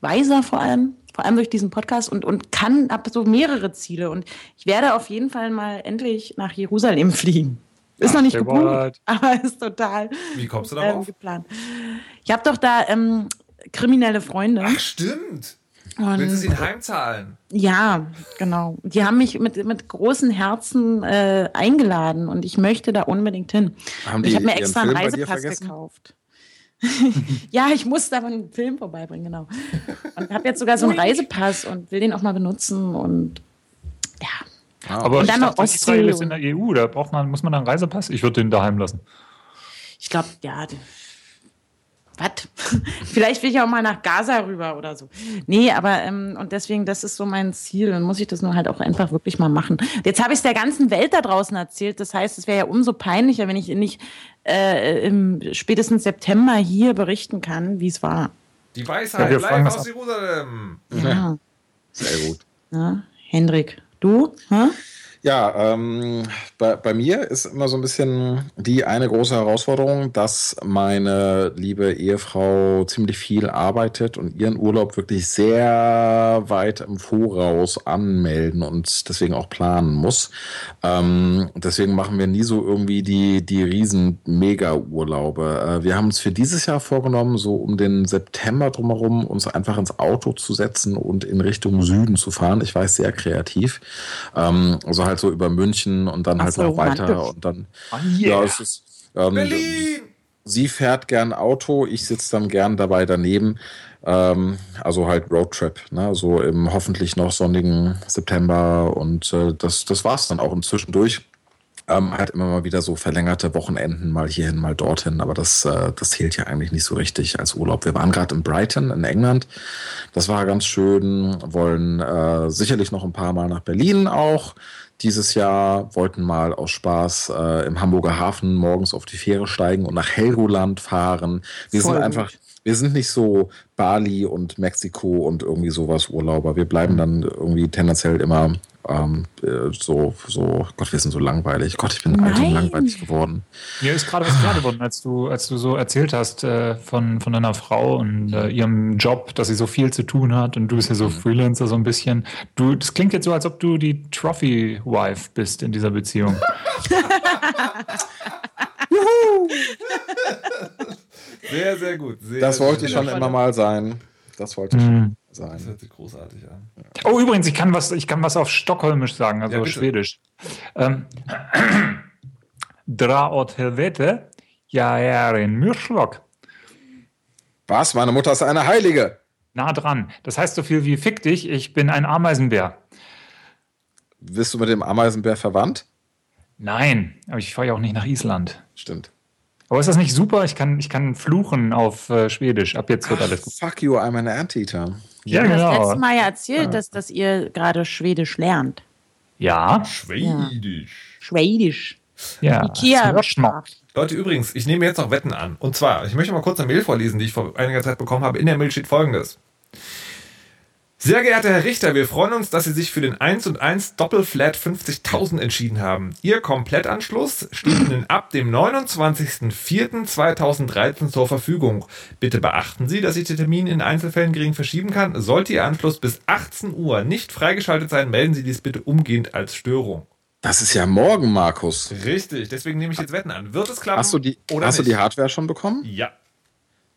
weiser vor allem, vor allem durch diesen Podcast und, und kann, habe so mehrere Ziele und ich werde auf jeden Fall mal endlich nach Jerusalem fliegen. Ist noch nicht gebucht, what? aber ist total Wie kommst du ähm, darauf? geplant. Ich habe doch da ähm, kriminelle Freunde. Ach, stimmt. Und- Willst du sie heimzahlen? ja, genau. Die haben mich mit, mit großen Herzen äh, eingeladen und ich möchte da unbedingt hin. Haben ich habe mir extra einen Film dir Reisepass gekauft. ja, ich muss da einen Film vorbeibringen, genau. Und habe jetzt sogar so einen Reisepass und will den auch mal benutzen und ja. Aber Und ich dann noch dachte, Ostsee Israel ist in der EU, da braucht man, muss man einen Reisepass? Ich würde den daheim lassen. Ich glaube, ja. Was? Vielleicht will ich auch mal nach Gaza rüber oder so. Nee, aber ähm, und deswegen, das ist so mein Ziel. Dann muss ich das nur halt auch einfach wirklich mal machen. Jetzt habe ich es der ganzen Welt da draußen erzählt. Das heißt, es wäre ja umso peinlicher, wenn ich nicht äh, im spätestens September hier berichten kann, wie es war. Die Ja, Weisheit live das aus Jerusalem. Ja. Sehr gut. ja. Hendrik, du? Hä? Ja, ähm, bei, bei mir ist immer so ein bisschen die eine große Herausforderung, dass meine liebe Ehefrau ziemlich viel arbeitet und ihren Urlaub wirklich sehr weit im Voraus anmelden und deswegen auch planen muss. Ähm, deswegen machen wir nie so irgendwie die, die riesen Mega-Urlaube. Äh, wir haben uns für dieses Jahr vorgenommen, so um den September drumherum uns einfach ins Auto zu setzen und in Richtung Süden zu fahren. Ich weiß, sehr kreativ. Ähm, also halt so über München und dann Ach halt so, noch weiter und dann. Oh, yeah. Ja, es ist. Ähm, Berlin! Sie fährt gern Auto, ich sitze dann gern dabei daneben. Ähm, also halt Roadtrip, ne? so im hoffentlich noch sonnigen September und äh, das, das war's dann auch. Und zwischendurch ähm, halt immer mal wieder so verlängerte Wochenenden mal hierhin, mal dorthin, aber das, äh, das zählt ja eigentlich nicht so richtig als Urlaub. Wir waren gerade in Brighton in England, das war ganz schön, wollen äh, sicherlich noch ein paar Mal nach Berlin auch dieses Jahr, wollten mal aus Spaß äh, im Hamburger Hafen morgens auf die Fähre steigen und nach Helgoland fahren. Wir Voll sind gut. einfach, wir sind nicht so Bali und Mexiko und irgendwie sowas Urlauber. Wir bleiben dann irgendwie tendenziell immer ähm, äh, so, so, Gott, wir sind so langweilig. Gott, ich bin alt und Nein. langweilig geworden. Mir ist gerade was klar geworden, als du, als du so erzählt hast äh, von, von deiner Frau und äh, ihrem Job, dass sie so viel zu tun hat und du bist ja so Freelancer so ein bisschen. Du, das klingt jetzt so, als ob du die Trophy-Wife bist in dieser Beziehung. Sehr, sehr gut. Sehr, Das wollte ich schon immer mal sein. Das wollte ich Mhm. Schon Das sein. hört sich großartig an. Oh, übrigens, ich kann was, ich kann was auf Stockholmisch sagen, also Ja. Schwedisch. Ähm, Dra åt helvete, jag är en myrschlock. Was? Meine Mutter ist eine Heilige. Nah dran. Das heißt so viel wie fick dich, ich bin ein Ameisenbär. Bist du mit dem Ameisenbär verwandt? Nein, aber ich fahre ja auch nicht nach Island. Stimmt. Aber ist das nicht super? Ich kann, ich kann fluchen auf äh, Schwedisch. Ab jetzt wird Ach, alles gut. fuck you, I'm an Anteater. Ja, Du hast genau. letztes Mal ja erzählt, dass, dass ihr gerade Schwedisch lernt. Ja, Schwedisch. Schwedisch. ja. Ikea. Leute, übrigens, ich nehme jetzt noch Wetten an. Und zwar, ich möchte mal kurz eine Mail vorlesen, die ich vor einiger Zeit bekommen habe. In der Mail steht folgendes. Sehr geehrter Herr Richter, wir freuen uns, dass Sie sich für den 1 und 1 Doppelflat 50.000 entschieden haben. Ihr Komplettanschluss steht Ihnen ab dem 29.04.2013 zur Verfügung. Bitte beachten Sie, dass ich den Termin in Einzelfällen gering verschieben kann. Sollte Ihr Anschluss bis 18 Uhr nicht freigeschaltet sein, melden Sie dies bitte umgehend als Störung. Das ist ja morgen, Markus. Richtig, deswegen nehme ich jetzt Wetten an. Wird es klappen? Hast du die, oder hast du nicht? die Hardware schon bekommen? Ja.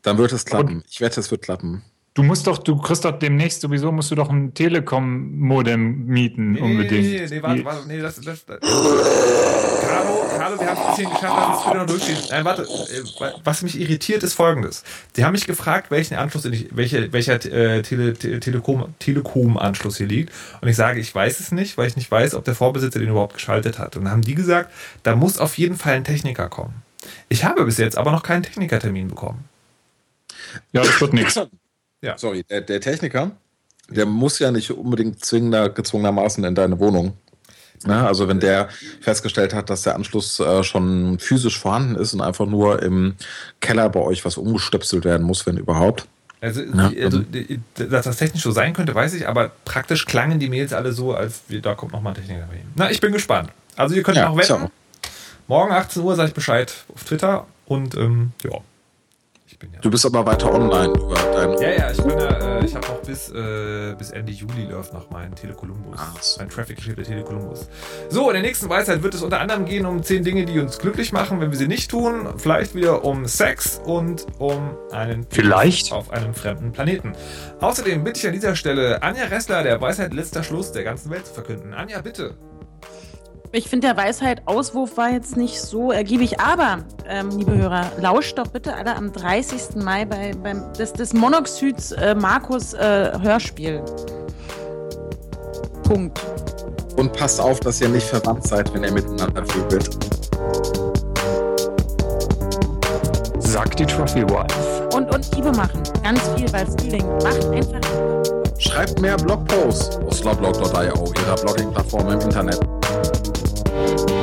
Dann wird es klappen. Ich wette, es wird klappen. Du musst doch, du kriegst doch demnächst sowieso, musst du doch ein Telekom-Modem mieten, Nee, unbedingt. Nee, nee, nee, warte, warte, nee, das, das, das. Carlo, Carlo, wir haben es bisschen geschafft, dass es noch durchstehen. Nein, warte, äh, was mich irritiert, ist folgendes. Die haben mich gefragt, welchen Anschluss, ich, welche, welcher äh, Tele, Tele, Telekom, Telekom-Anschluss hier liegt. Und ich sage, ich weiß es nicht, weil ich nicht weiß, ob der Vorbesitzer den überhaupt geschaltet hat. Und dann haben die gesagt, da muss auf jeden Fall ein Techniker kommen. Ich habe bis jetzt aber noch keinen Technikertermin bekommen. Ja, das wird nichts. Ja. Sorry, der, der Techniker, der muss ja nicht unbedingt zwingender, gezwungenermaßen in deine Wohnung. Na, also wenn der festgestellt hat, dass der Anschluss äh, schon physisch vorhanden ist und einfach nur im Keller bei euch was umgestöpselt werden muss, wenn überhaupt. Also, Ja, also dass das technisch so sein könnte, weiß ich, aber praktisch klangen die Mails alle so, als da kommt nochmal ein Techniker bei Ihnen. Na, ich bin gespannt. Also ihr könnt Ja, noch wetten. Morgen 18 Uhr sage ich Bescheid auf Twitter und ähm, ja. Ich bin ja. Du bist aber weiter online über dein. Ja, ja, ich bin ja, äh, ich habe noch bis, äh, bis Ende Juli läuft noch mein Telekolumbus. So. Mein Traffic-Geschäft der Telekolumbus. So, in der nächsten Weisheit wird es unter anderem gehen um 10 Dinge, die uns glücklich machen, wenn wir sie nicht tun. Vielleicht wieder um Sex und um einen Vielleicht. auf einem fremden Planeten. Außerdem bitte ich an dieser Stelle Anja Ressler, der Weisheit letzter Schluss der ganzen Welt zu verkünden. Anja, bitte. Ich finde, der Weisheit Auswurf war jetzt nicht so ergiebig, aber, ähm, liebe Hörer, lauscht doch bitte alle am 30. Mai bei, beim des, des Monoxyds äh, Markus äh, Hörspiel. Punkt. Und passt auf, dass ihr nicht verwandt seid, wenn ihr miteinander vögelt. Sagt die Trophy Wife. Und, und Liebe machen. Ganz viel, weil Feeling macht einfach Liebe. Schreibt mehr Blogposts auf slowblog.io, ihrer Blogging-Plattform im Internet. Kann